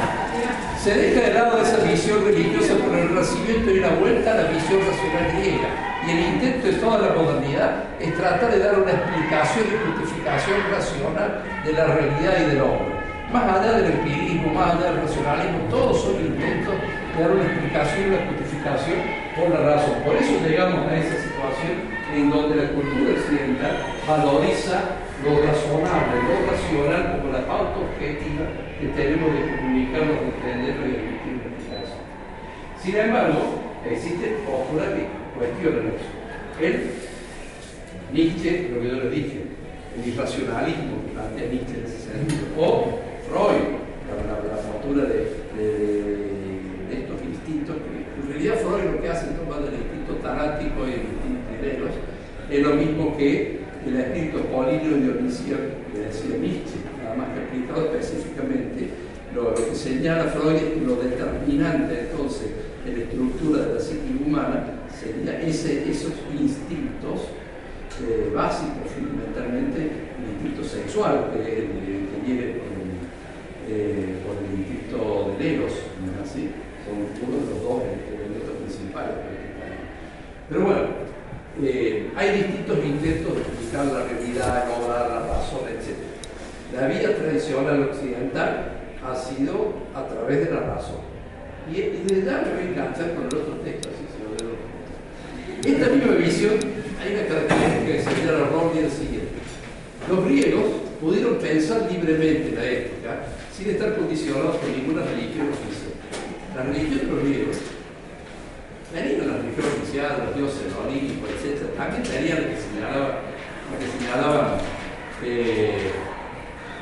Se deja de lado esa visión religiosa por el Renacimiento y la vuelta a la visión racional griega. Y el intento de toda la modernidad es tratar de dar una explicación y justificación racional de la realidad y del hombre. Más allá del empirismo, más allá del racionalismo, todos son intentos de dar una explicación y una justificación por la razón. Por eso llegamos a esa situación en donde la cultura occidental valoriza lo razonable, lo racional como la pauta objetiva que tenemos de comunicarnos, de entenderlo y emitir una explicación. Sin embargo, existen posturas que cuestionan eso. El Nietzsche, lo que yo le dije, el irracionalismo que plantea Nietzsche en ese sentido, o Freud, la, la, postura de, estos instintos, que en realidad Freud lo que hace es tomar el instinto tanático y el instinto Eros, es lo mismo que el espíritu políneo de Dionisio que decía Nietzsche, nada más que aplicado específicamente lo, que señala Freud es que lo determinante entonces en la estructura de la psique humana sería ese, esos instintos eh, básicos, fundamentalmente el instinto sexual que, que el, eh, con el instinto de ¿no es así? Son uno de los dos elementos principales. Pero bueno, eh, hay distintos intentos de explicar la realidad, lograr la razón, etc. La vía tradicional occidental ha sido a través de la razón. Y, y desde ya me voy a enganchar con el otro texto, así se lo. Esta misma visión, hay una característica que señala Rorty el siguiente. Los griegos pudieron pensar libremente la ética sin estar condicionados por ninguna religión oficial. La religión de los tenían la religión oficial, los dioses olímpicos, etc. También tenían lo que señalaba, lo que señalaba eh,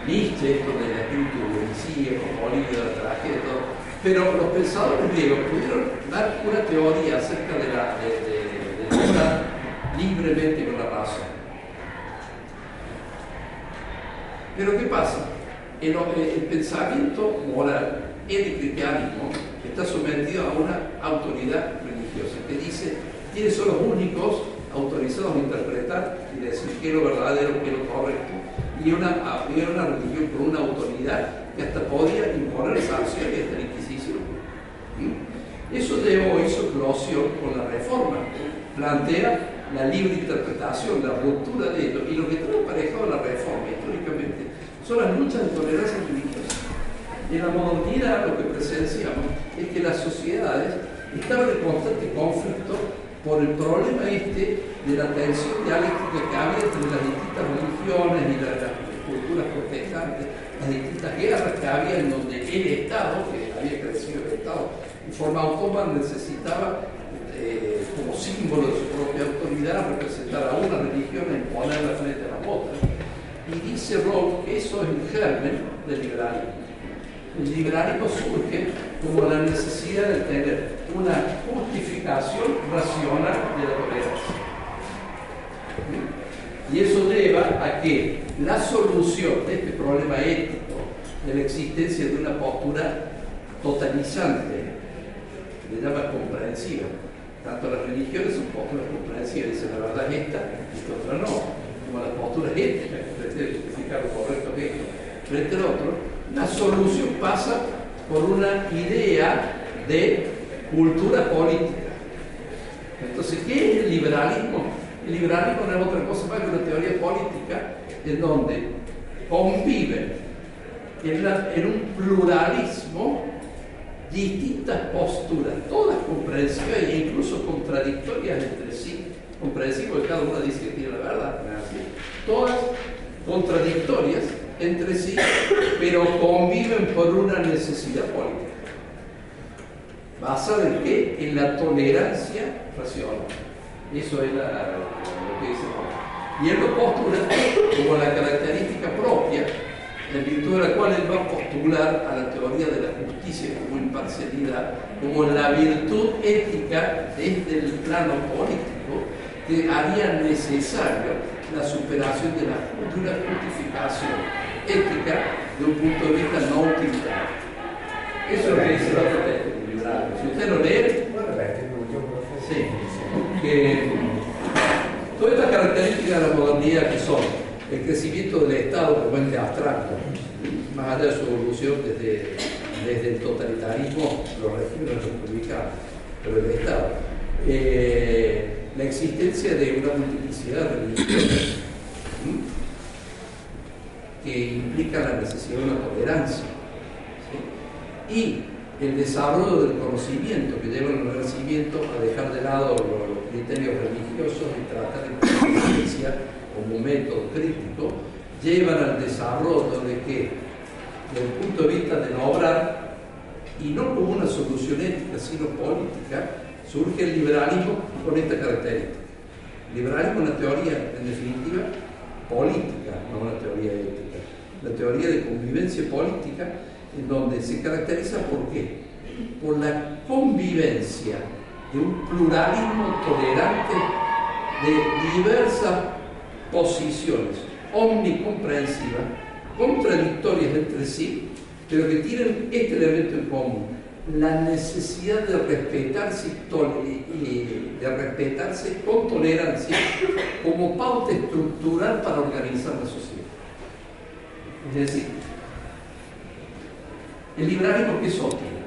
Nietzsche, esto del espíritu de la tragedia, todo. Pero los pensadores griegos pudieron dar una teoría acerca de la de, de, de libremente con la razón. Pero ¿qué pasa? El, pensamiento moral en el cristianismo está sometido a una autoridad religiosa que dice quiénes son los únicos autorizados a interpretar y decir qué es lo verdadero, qué es lo correcto, y una, había una religión con una autoridad que hasta podía imponer sanciones hasta la Inquisición. Eso llevó, hizo eclosión con la reforma. Plantea la libre interpretación, la ruptura de esto, y lo que trae aparejado la reforma históricamente son las luchas de tolerancia religiosa. En la modernidad lo que presenciamos es que las sociedades estaban en constante conflicto por el problema este de la tensión dialéctica que había entre las distintas religiones y las, las culturas protestantes, las distintas guerras que había en donde el Estado, que había crecido el Estado en forma autónoma, necesitaba eh, como símbolo de su propia autoridad representar a una religión e imponerla frente a la otra. Y dice Rowe que eso es el germen del liberalismo. El liberalismo surge como la necesidad de tener una justificación racional de la tolerancia. Y eso lleva a que la solución de este problema ético de la existencia de una postura totalizante, le llama comprensiva. Tanto las religiones son posturas comprensivas, dicen la verdad es esta y la otra no, como las posturas éticas, que pretenden justificar lo correcto que esto frente al otro, la solución pasa por una idea de cultura política. Entonces, ¿qué es el liberalismo? El liberalismo no es otra cosa más que una teoría política en donde conviven en, la- en un pluralismo distintas posturas, todas comprensivas e incluso contradictorias entre sí. Comprensivas porque cada una dice que tiene la verdad. Todas contradictorias entre sí, pero conviven por una necesidad política. ¿Basada en qué? En la tolerancia racional. Eso es lo que dice. Y él lo postula como la característica propia, en virtud de la cual él va a postular a la teoría de la justicia como imparcialidad, como la virtud ética desde el plano político que haría necesario la superación de la, justificación ética de un punto de vista no utilitario. Eso es lo que dice el otro texto liberal. Si usted lo lee, Sí, que todas estas características de la modernidad que son el crecimiento del Estado como ente abstracto, más allá de su evolución desde, desde el totalitarismo, los regímenes republicanos, pero el Estado, eh, la existencia de una multiplicidad de religiones ¿m? que implica la necesidad de una tolerancia ¿sí? y el desarrollo del conocimiento que lleva al renacimiento a dejar de lado los, criterios religiosos y tratar de la ciencia como método crítico, llevan al desarrollo de que, desde el punto de vista del obrar, y no como una solución ética, sino política, surge el liberalismo con esta característica. Liberalismo es una teoría, en definitiva, política, no una teoría ética. La teoría de convivencia política en donde se caracteriza por qué? Por la convivencia de un pluralismo tolerante de diversas posiciones omnicomprensivas, contradictorias entre sí, pero que tienen este elemento en común, la necesidad de respetarse, de respetarse con tolerancia como pauta estructural para organizar la sociedad. Es decir, el liberalismo que sostiene,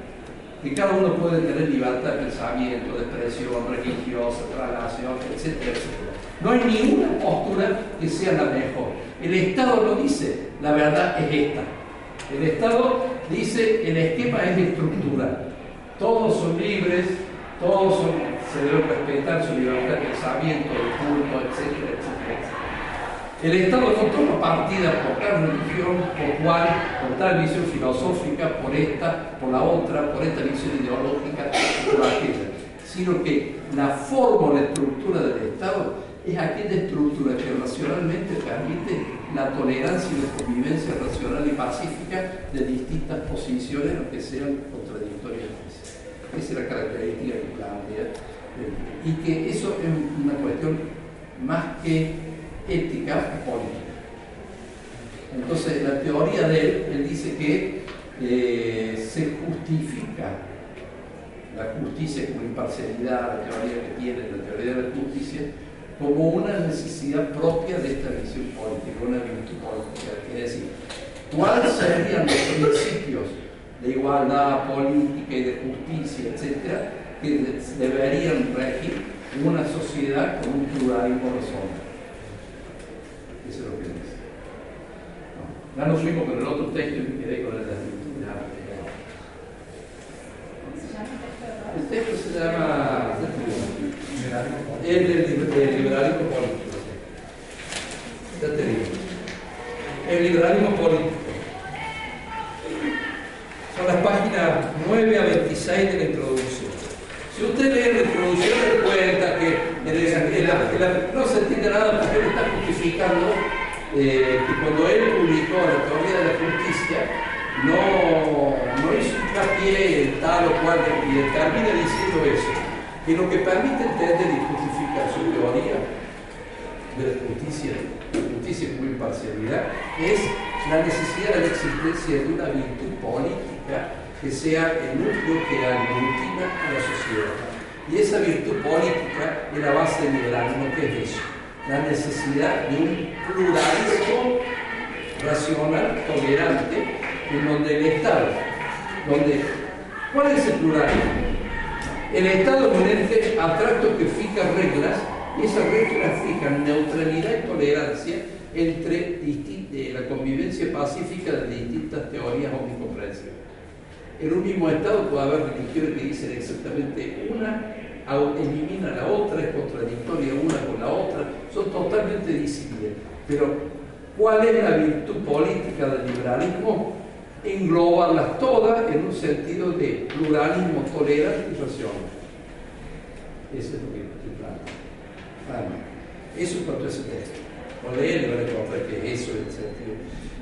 que cada uno puede tener libertad de pensamiento, de expresión religiosa, traslación, etcétera, etcétera. No hay ninguna postura que sea la mejor. El Estado lo dice, la verdad es esta. El Estado dice, el esquema es estructural. Todos son libres, todos se debe respetar su libertad de pensamiento, de culto, etcétera, etcétera. El Estado no toma partida por tal religión, por cual, por tal visión filosófica, por esta, por la otra, por esta visión ideológica, por aquella, sino que la forma o la estructura del Estado es aquella estructura que racionalmente permite la tolerancia y la convivencia racional y pacífica de distintas posiciones, aunque sean contradictorias. Esa es la característica que plantea. Y que eso es una cuestión más que ética política. Entonces, la teoría de él, él dice que eh, se justifica la justicia como imparcialidad, la teoría que tiene, la teoría de la justicia, como una necesidad propia de esta visión política, una virtud política. Es decir, ¿cuáles serían los principios de igualdad política y de justicia, etcétera, que de- deberían regir una sociedad con un pluralismo razonable? Eso es lo que dice. No, ya nos fuimos con el otro texto y me quedé con el de ya. El texto se llama el del liber- el liberalismo político. Ya te digo. El liberalismo político. Son las páginas 9 a 26 de la introducción. Si usted lee la introducción, se cuenta que no se entiende nada porque él está justificando eh, que cuando él publicó la teoría de la justicia, no, no hizo hincapié en tal o cual, y termina diciendo eso, que lo que permite entender y justificar su teoría de justicia, justicia como imparcialidad, es la necesidad de la existencia de una virtud política que sea el núcleo que aglutina a la sociedad. Y esa virtud política es la base del liberalismo, que es eso, la necesidad de un pluralismo racional, tolerante, en donde el Estado, donde, ¿cuál es el pluralismo? El Estado es un ente que fija reglas y esas reglas fijan neutralidad y tolerancia entre eh, la convivencia pacífica de distintas teorías omnicomprensibles. En un mismo Estado puede haber religiones que dicen exactamente una, elimina la otra, es contradictoria una con la otra, son totalmente disímiles. Pero, ¿cuál es la virtud política del liberalismo? Englobarlas todas en un sentido de pluralismo tolerante y. Eso es lo que estoy planteando. Eso es cuanto a ese texto. O leer y van a encontrar que eso es el sentido.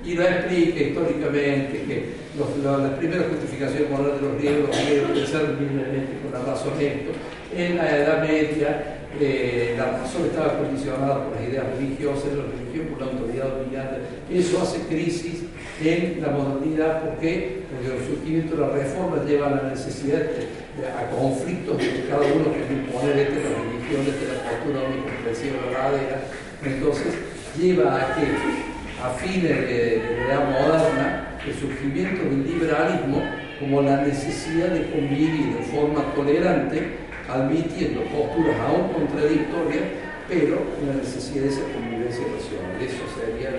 Y lo explica históricamente que las primeras justificaciones de los griegos, los griegos pensaron libremente con la esto. En la Edad Media eh, la razón estaba condicionada por las ideas religiosas, la religión por la autoridad dominante. Eso hace crisis en la modernidad. ¿Por qué? Porque el surgimiento de la reforma lleva a la necesidad de, a conflictos de cada uno que impone desde la religión, desde la cultura omnicomprensiva verdadera. Entonces, lleva a que a fines de, la edad moderna, el surgimiento del liberalismo como la necesidad de convivir de forma tolerante, admitiendo posturas aún contradictorias, pero la necesidad de esa convivencia racional. Eso sería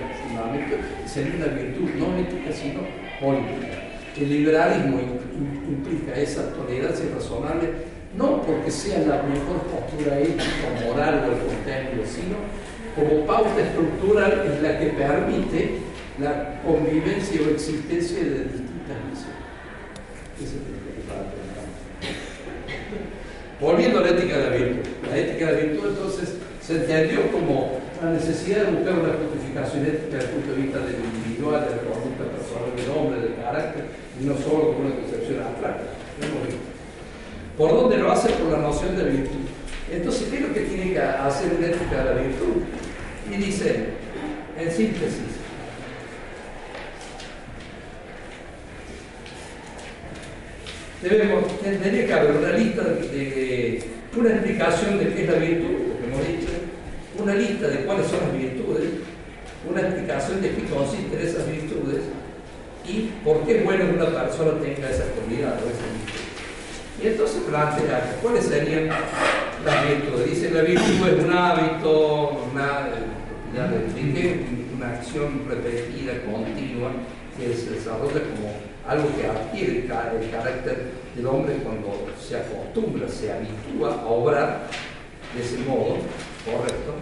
sería una virtud no ética, sino política. El liberalismo implica esa tolerancia razonable no porque sea la mejor postura ética, moral o contenido, sino como pauta estructural en la que permite la convivencia o existencia de distintas visiones. Volviendo a la ética de la virtud. La ética de la virtud entonces se entendió como la necesidad de buscar una justificación ética desde el punto de vista del individual, de la conducta personal del hombre, del carácter, y no solo como una concepción abstracta. ¿Por dónde lo hace? Por la noción de virtud. Entonces, ¿qué es lo que tiene que hacer una ética de la virtud? Y dice, en síntesis, debemos, tendría que haber una lista de, una explicación de qué es la virtud, que hemos dicho, una lista de cuáles son las virtudes, una explicación de qué consisten esas virtudes y por qué bueno que una persona tenga esa cualidad o esa virtud. Y entonces plantea cuáles serían las virtudes. Dice la virtud es un hábito, una, una acción repetida, continua, que se desarrolla como algo que adquiere el, carácter del hombre cuando se acostumbra, se habitúa a obrar de ese modo, correcto.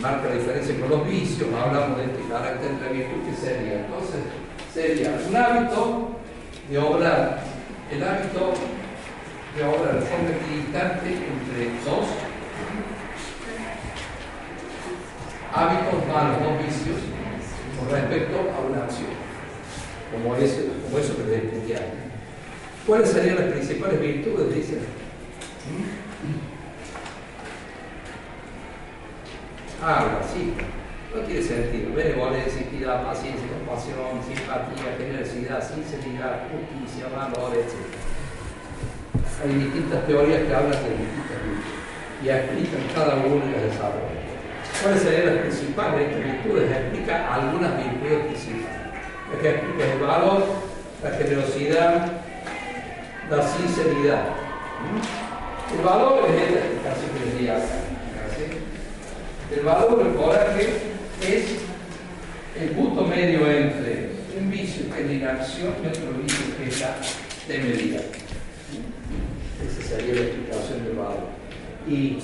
Marca la diferencia con los vicios, hablamos de este carácter de la virtud que sería. Entonces, sería un hábito de obrar, el hábito de obrar forma equidistante entre dos hábitos malos, dos vicios, con respecto a una acción, como, ese, como eso que expliqué ¿Cuáles serían las principales virtudes? Dicen. Ah, sí. No tiene sentido. Benevolencia, equidad, paciencia, compasión, simpatía, generosidad, sinceridad, justicia, valor, etc. Hay distintas teorías que hablan de distintas virtudes y explican cada una y las desarrollan. ¿Cuáles serían las principales virtudes? Explica algunas virtudes principales. que explica el valor, la generosidad, la sinceridad. ¿Mm? El valor es esta explicación. El valor del coraje es el punto medio entre un vicio que es inacción y otro vicio que es la temeridad. Esa sería la explicación del valor. Y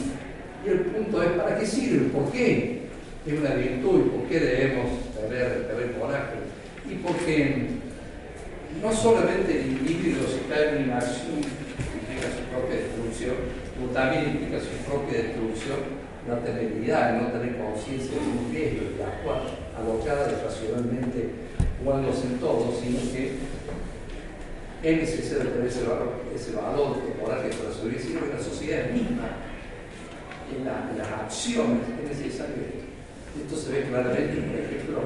el punto es, ¿para qué sirve? ¿Por qué es una virtud? ¿Y por qué debemos tener, tener coraje? Y porque no solamente el individuo se cae en una acción implica su propia destrucción, pero también implica su propia destrucción la temeridad, no tener conciencia de un riesgo y actuar alocada irracionalmente jugándose en todo, sino que es necesario tener ese valor, ese valor de coraje para sobrevivir en la sociedad misma en, las acciones es necesario esto. Esto se ve claramente, por ejemplo,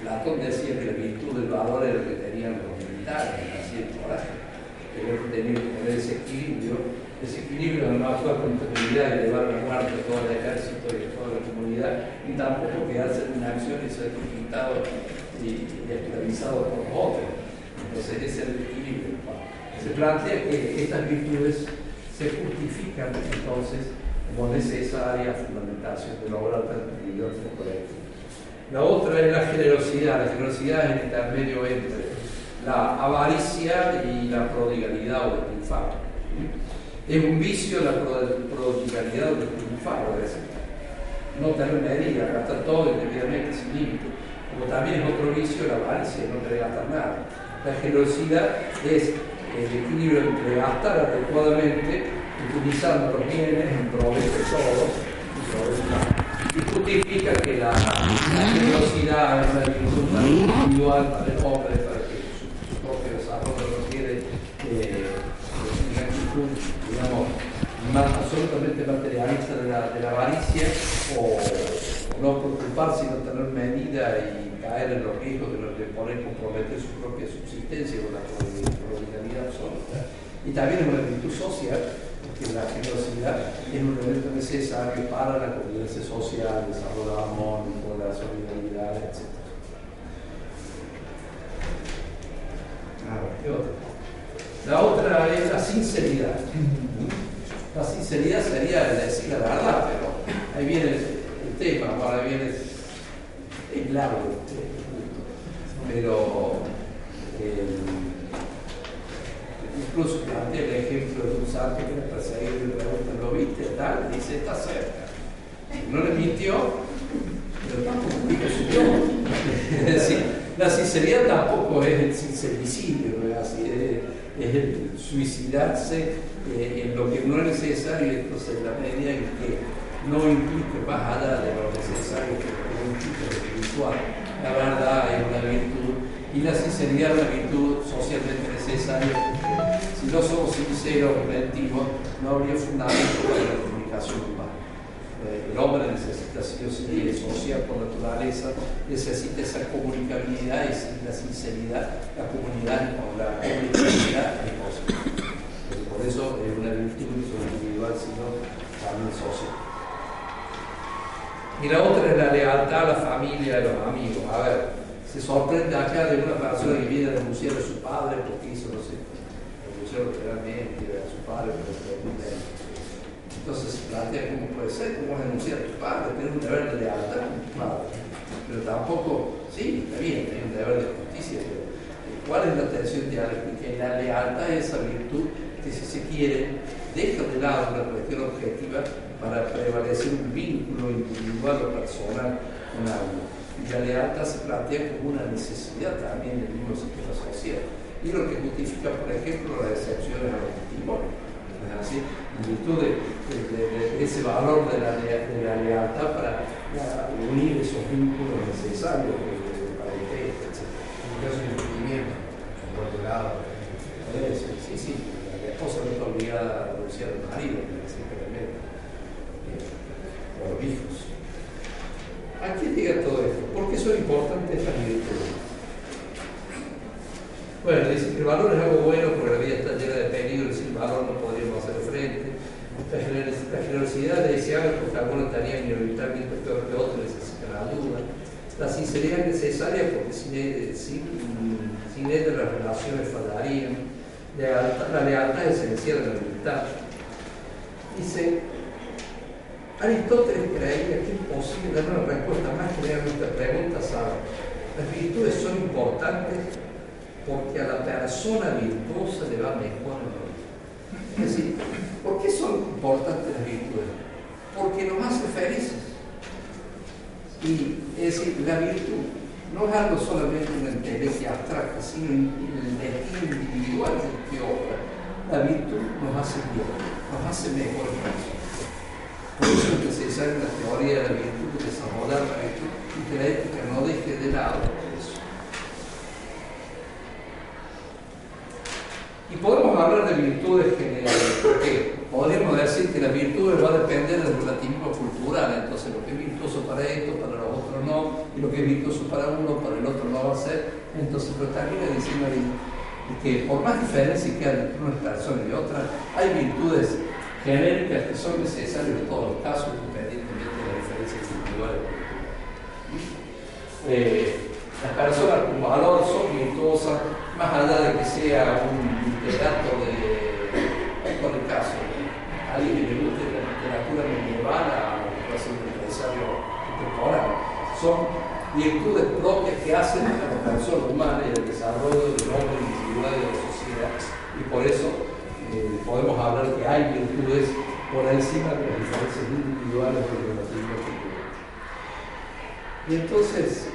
Platón decía que la virtud del valor era lo que tenían los militares, así el coraje, que tener que poner ese equilibrio, ese equilibrio no actuar con tranquilidad y llevar la muerte a todo el ejército y a toda la comunidad, y tampoco quedarse en una acción y ser conquistado y, esclavizado por otros. Entonces ese es el equilibrio. Se plantea que estas virtudes se justifican entonces como necesaria fundamentación de lograr tal equilibrio colectivo. La otra es la generosidad. La generosidad es el intermedio entre la avaricia y la prodigalidad o despilfarro. Es un vicio la prodigalidad es decir, no tener medida, gastar todo indebidamente sin límite. Como también es otro vicio la avaricia, no querer gastar nada. La generosidad es el equilibrio entre gastar adecuadamente, utilizando los bienes en provecho de todos y provecho y justifica que la, la generosidad es una virtud individual para el hombre, para que su, su propio desarrollo requiere eh, una actitud, digamos, más absolutamente materialista de la, de la avaricia o, no preocuparse no tener medida y caer en los riesgos de, de poner comprometer su propia subsistencia con la prodigalidad absoluta. Y también es una virtud social que la generosidad es un elemento necesario para la convivencia social, el desarrollo armónico, la solidaridad, etc. La otra es la sinceridad. La sinceridad sería decir la verdad, pero ahí viene el, tema, ahora viene el largo, pero eh, incluso plantea el ejemplo de un santo que le perseguido y le pregunta, ¿lo viste? Tal, dice, está cerca. No le mintió, pero tampoco dijo su la sinceridad tampoco es el sincericidio, ¿no es? Es, es el suicidarse eh, en lo que no es necesario, entonces en la medida en que no implique allá de lo necesario que implique lo espiritual. La verdad es una virtud y la sinceridad es una virtud socialmente necesaria porque si no somos sinceros, preventivos, no habría fundamento para la comunicación humana. Eh, el hombre necesita sí o sí, es social por naturaleza, necesita esa comunicabilidad sin la sinceridad, la comunidad con la comunicabilidad es posible. Por eso es una virtud individual, sino también social. Y la otra es la lealtad a la familia a los amigos. A ver, se sorprende acá de una persona que viene a denunciar a su padre porque hizo, no sé, denunció literalmente a su padre el Entonces se plantea cómo puede ser, cómo denunciar a tu padre, tener un deber de lealtad con tu padre. Pero tampoco, sí, está bien, hay un deber de justicia, pero ¿cuál es la tensión dialéctica? La lealtad es esa virtud que si se quiere deja de lado una cuestión objetiva para prevalecer un vínculo individual o personal con algo. Y la lealtad se plantea como una necesidad también del mismo sistema social. Y lo que justifica, por ejemplo, la decepción a los testimonios. ¿Es así? En virtud de, ese valor de la, lealtad para unir esos vínculos necesarios para el texto, etc. En caso de emprendimiento, por otro lado. Sí, sí, la esposa no está obligada a renunciar al marido, simplemente o los hijos. ¿A quién llega todo esto? ¿Por qué son importantes estas virtudes? Bueno, dice que el valor es algo bueno porque la vida está llena de peligros y sin valor no podríamos hacer frente. La generosidad es deseable porque algunos tarea inevitablemente peor que otros necesitan la ayuda. La sinceridad es necesaria porque sin, sin, sin ella las relaciones fallarían. La lealtad es esencial en la libertad. Dice, Aristóteles creía que es posible dar una respuesta más general a esta pregunta. Las virtudes son importantes porque a la persona virtuosa le va mejor. Es decir, ¿por qué son importantes las virtudes? Porque nos hace felices. Y es decir, la virtud no es algo solamente una inteligencia abstracta, sino el destino individual del que obra. La virtud nos hace bien, nos hace personas. Por eso es necesaria una teoría de la virtud, de desarrollar la virtud y que la ética no deje de lado eso. Y podemos hablar de virtudes generales, porque podríamos decir que las virtudes va a depender del relativismo cultural, entonces lo que es virtuoso para esto, para los otros no, y lo que es virtuoso para uno, para el otro no va a ser. Entonces, pero también diciendo que por más diferencias que hay entre una persona y otra, hay virtudes genéricas que son necesarias en todos los casos, independientemente de las diferencias individuales. Eh, las personas con valor son virtuosas, más allá de que sea un literato de, por el caso, alguien que le guste la literatura medieval a lo que puede ser un empresario contemporáneo. Son virtudes propias que hacen la persona humana y el desarrollo del hombre individual y de la sociedad. Y por eso eh, podemos hablar que hay virtudes por encima de las diferencias individuales de cultural. Y entonces,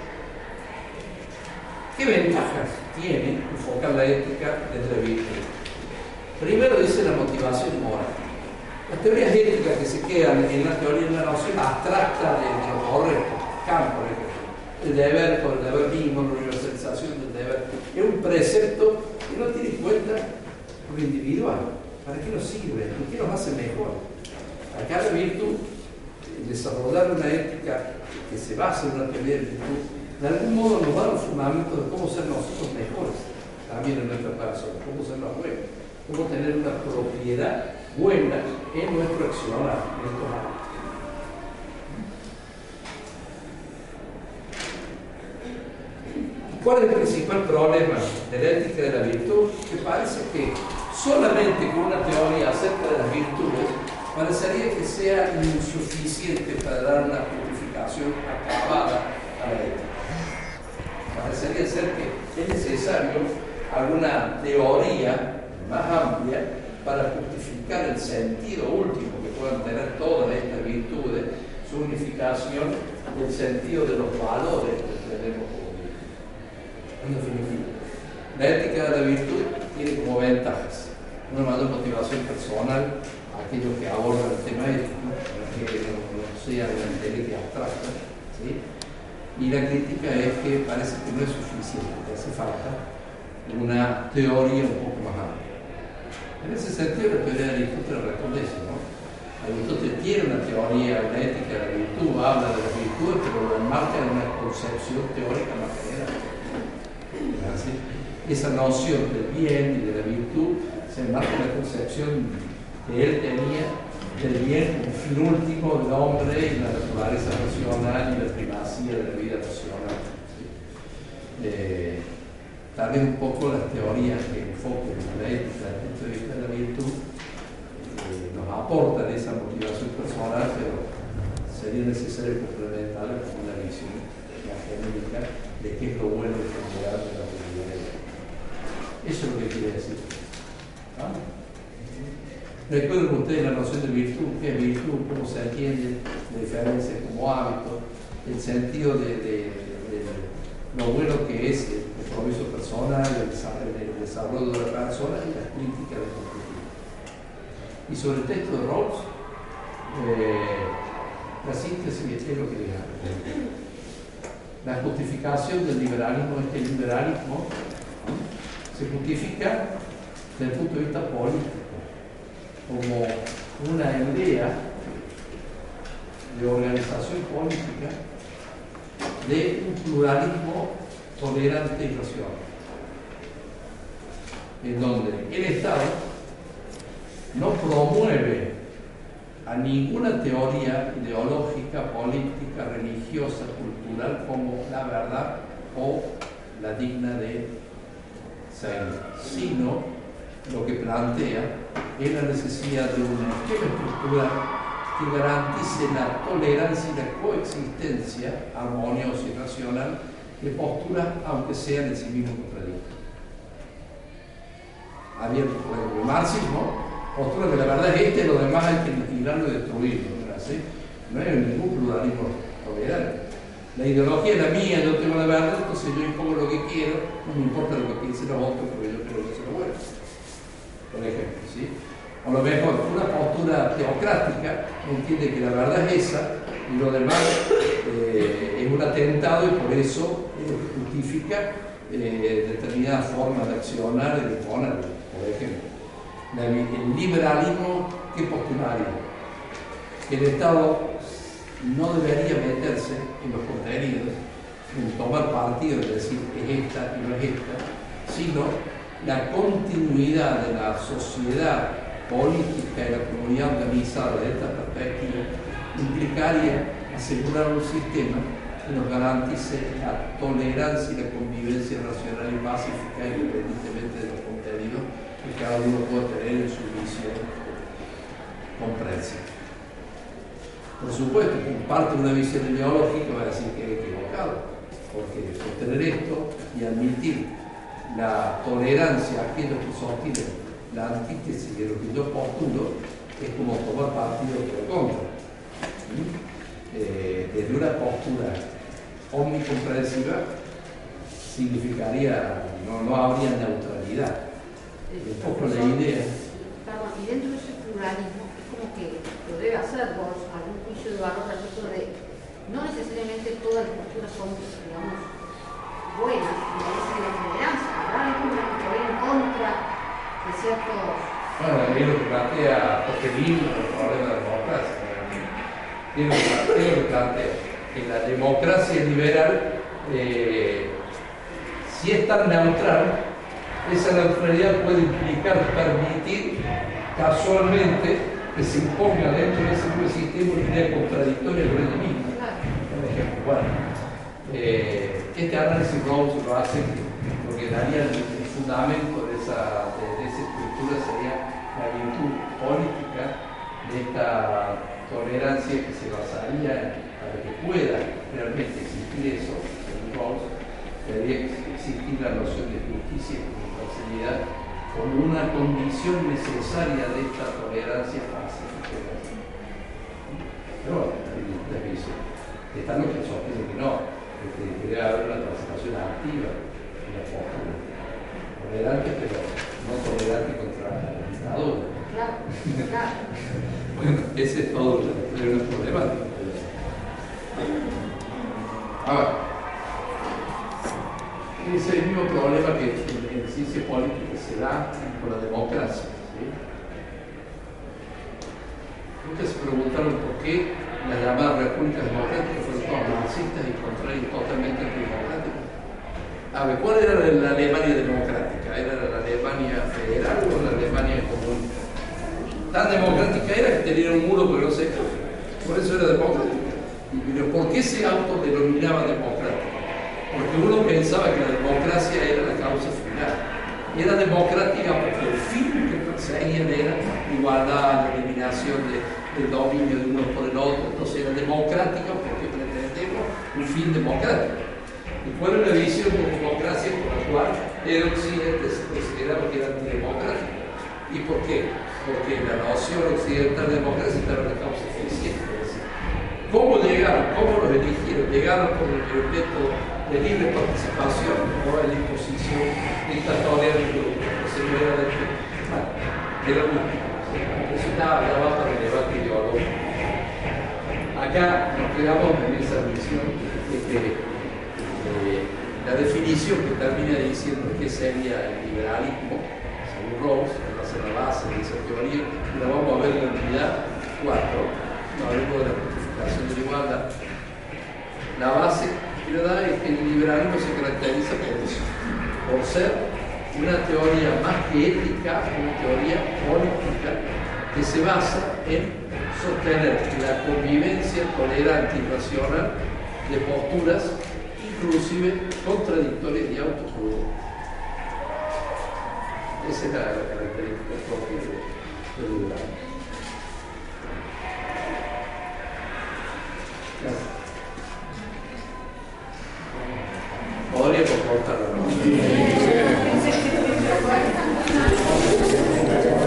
¿Qué ventajas tiene enfocar la ética desde la virtud? Primero dice la motivación moral. Las teorías éticas que se quedan en la teoría de la noción abstracta de lo correcto, Kant, por ejemplo, el deber por el deber mismo, la universalización del deber, es un precepto que no tiene en cuenta lo individual. ¿Para qué nos sirve? ¿Por qué nos hace mejor? Acá la virtud, desarrollar una ética que se basa en una teoría de virtud, de algún modo nos da los fundamentos de cómo ser nosotros mejores también en nuestra persona, cómo ser más buenos, cómo tener una propiedad buena en nuestro accionar, en estos actos. ¿Cuál es el principal problema de la ética de la virtud? Que parece que solamente con una teoría acerca de las virtudes parecería que sea insuficiente para dar una justificación acabada a la ética parecería ser que es necesario alguna teoría más amplia para justificar el sentido último que puedan tener todas estas virtudes, su unificación y el sentido de los valores que tenemos La ética de la virtud tiene como ventajas una mayor motivación personal, aquellos que abordan el tema ético, que no, no sea una inteligencia abstracta, ¿sí? Y la crítica es que parece que no es suficiente, que hace falta una teoría un poco más amplia. En ese sentido, la teoría de Aristóteles responde eso, ¿no? Aristóteles tiene una teoría, una ética de la virtud, habla de las virtudes, pero lo enmarca en una concepción teórica más Esa noción del bien y de la virtud se enmarca en la concepción que él tenía del bien como fin último del hombre y la naturaleza racional y la primacía de la vida racional. Eh, tal vez un poco las teorías que enfoquen la ética desde el punto de vista de la virtud eh, nos aportan esa motivación personal, pero sería necesario complementarla con una visión genérica de qué es lo bueno y general de la. Eso es lo que quiere decir. ¿Ah? Recuerden ustedes la noción de virtud, qué es virtud, cómo se entiende, la diferencia como hábito, el sentido de, de, de lo bueno que es el, progreso personal, el desarrollo, de la persona y las críticas de objetivo. Y sobre el texto de Rawls, eh, la síntesis es lo que diga. La justificación del liberalismo es que el liberalismo se justifica desde el punto de vista político como una idea de organización política de un pluralismo tolerante y racional, en donde el Estado no promueve a ninguna teoría ideológica, política, religiosa, cultural como la verdad o la digna de sino lo que plantea es la necesidad de una esquema estructural que garantice la tolerancia y la coexistencia armoniosa y racional de posturas, aunque sean en sí mismos contradictorias. Abierto, por ejemplo, el marxismo, postura que la verdad es este, lo demás hay que aniquilarlo y destruirlo. ¿Sí? no hay ningún pluralismo tolerante. La ideología es la mía, yo tengo la verdad, entonces yo impongo lo que quiero, no me importa lo que piensen los otros, porque yo creo que eso es bueno. Por ejemplo, ¿sí? O lo mejor, una postura teocrática entiende que la verdad es esa y lo demás eh, es un atentado y por eso eh, justifica eh, determinadas formas de accionar y de poner, por ejemplo. El liberalismo, ¿qué postularía? El Estado no debería meterse en los contenidos, en tomar partido, es decir, es esta y no es esta, sino la continuidad de la sociedad política y la comunidad organizada de esta perspectiva implicaría asegurar un sistema que nos garantice la tolerancia y la convivencia nacional y pacífica independientemente de los contenidos que cada uno pueda tener en su visión comprensible. Por supuesto, comparte una visión ideológica, va a decir que es equivocado, porque sostener esto y admitir la tolerancia a aquellos que sostienen la antítesis de lo que yo postulo es como tomar partido por contra. ¿Mm? Eh, desde una postura omnicomprensiva significaría, no, no habría neutralidad. Un poco la idea. Perdón, y dentro de ese pluralismo es como que lo debe hacer vos no necesariamente todas las posturas son, digamos, buenas, y merecen la tolerancia, ¿verdad? Hay como que vayan en contra de ciertos Bueno, ahí lo que plantea Poquelin, el problema de la democracia. Tiene que lo que plantea que la democracia liberal, eh, si es tan neutral, esa neutralidad puede implicar permitir casualmente que se imponga dentro de ese nuevo sistema una idea contradictoria con el mismo. Claro. Por ejemplo, bueno, eh, este análisis Rawls lo hace porque daría el, fundamento de esa, de, de estructura sería la virtud política de esta tolerancia que se basaría en, para que pueda realmente existir eso, según Rawls, debería existir la noción de justicia y como una condición necesaria de esta tolerancia Están los que sostienen que no, que debe haber una transformación activa en la postura. Tolerante, pero no tolerante contra la dictadura. Claro, claro. Bueno, ese es todo el problemático.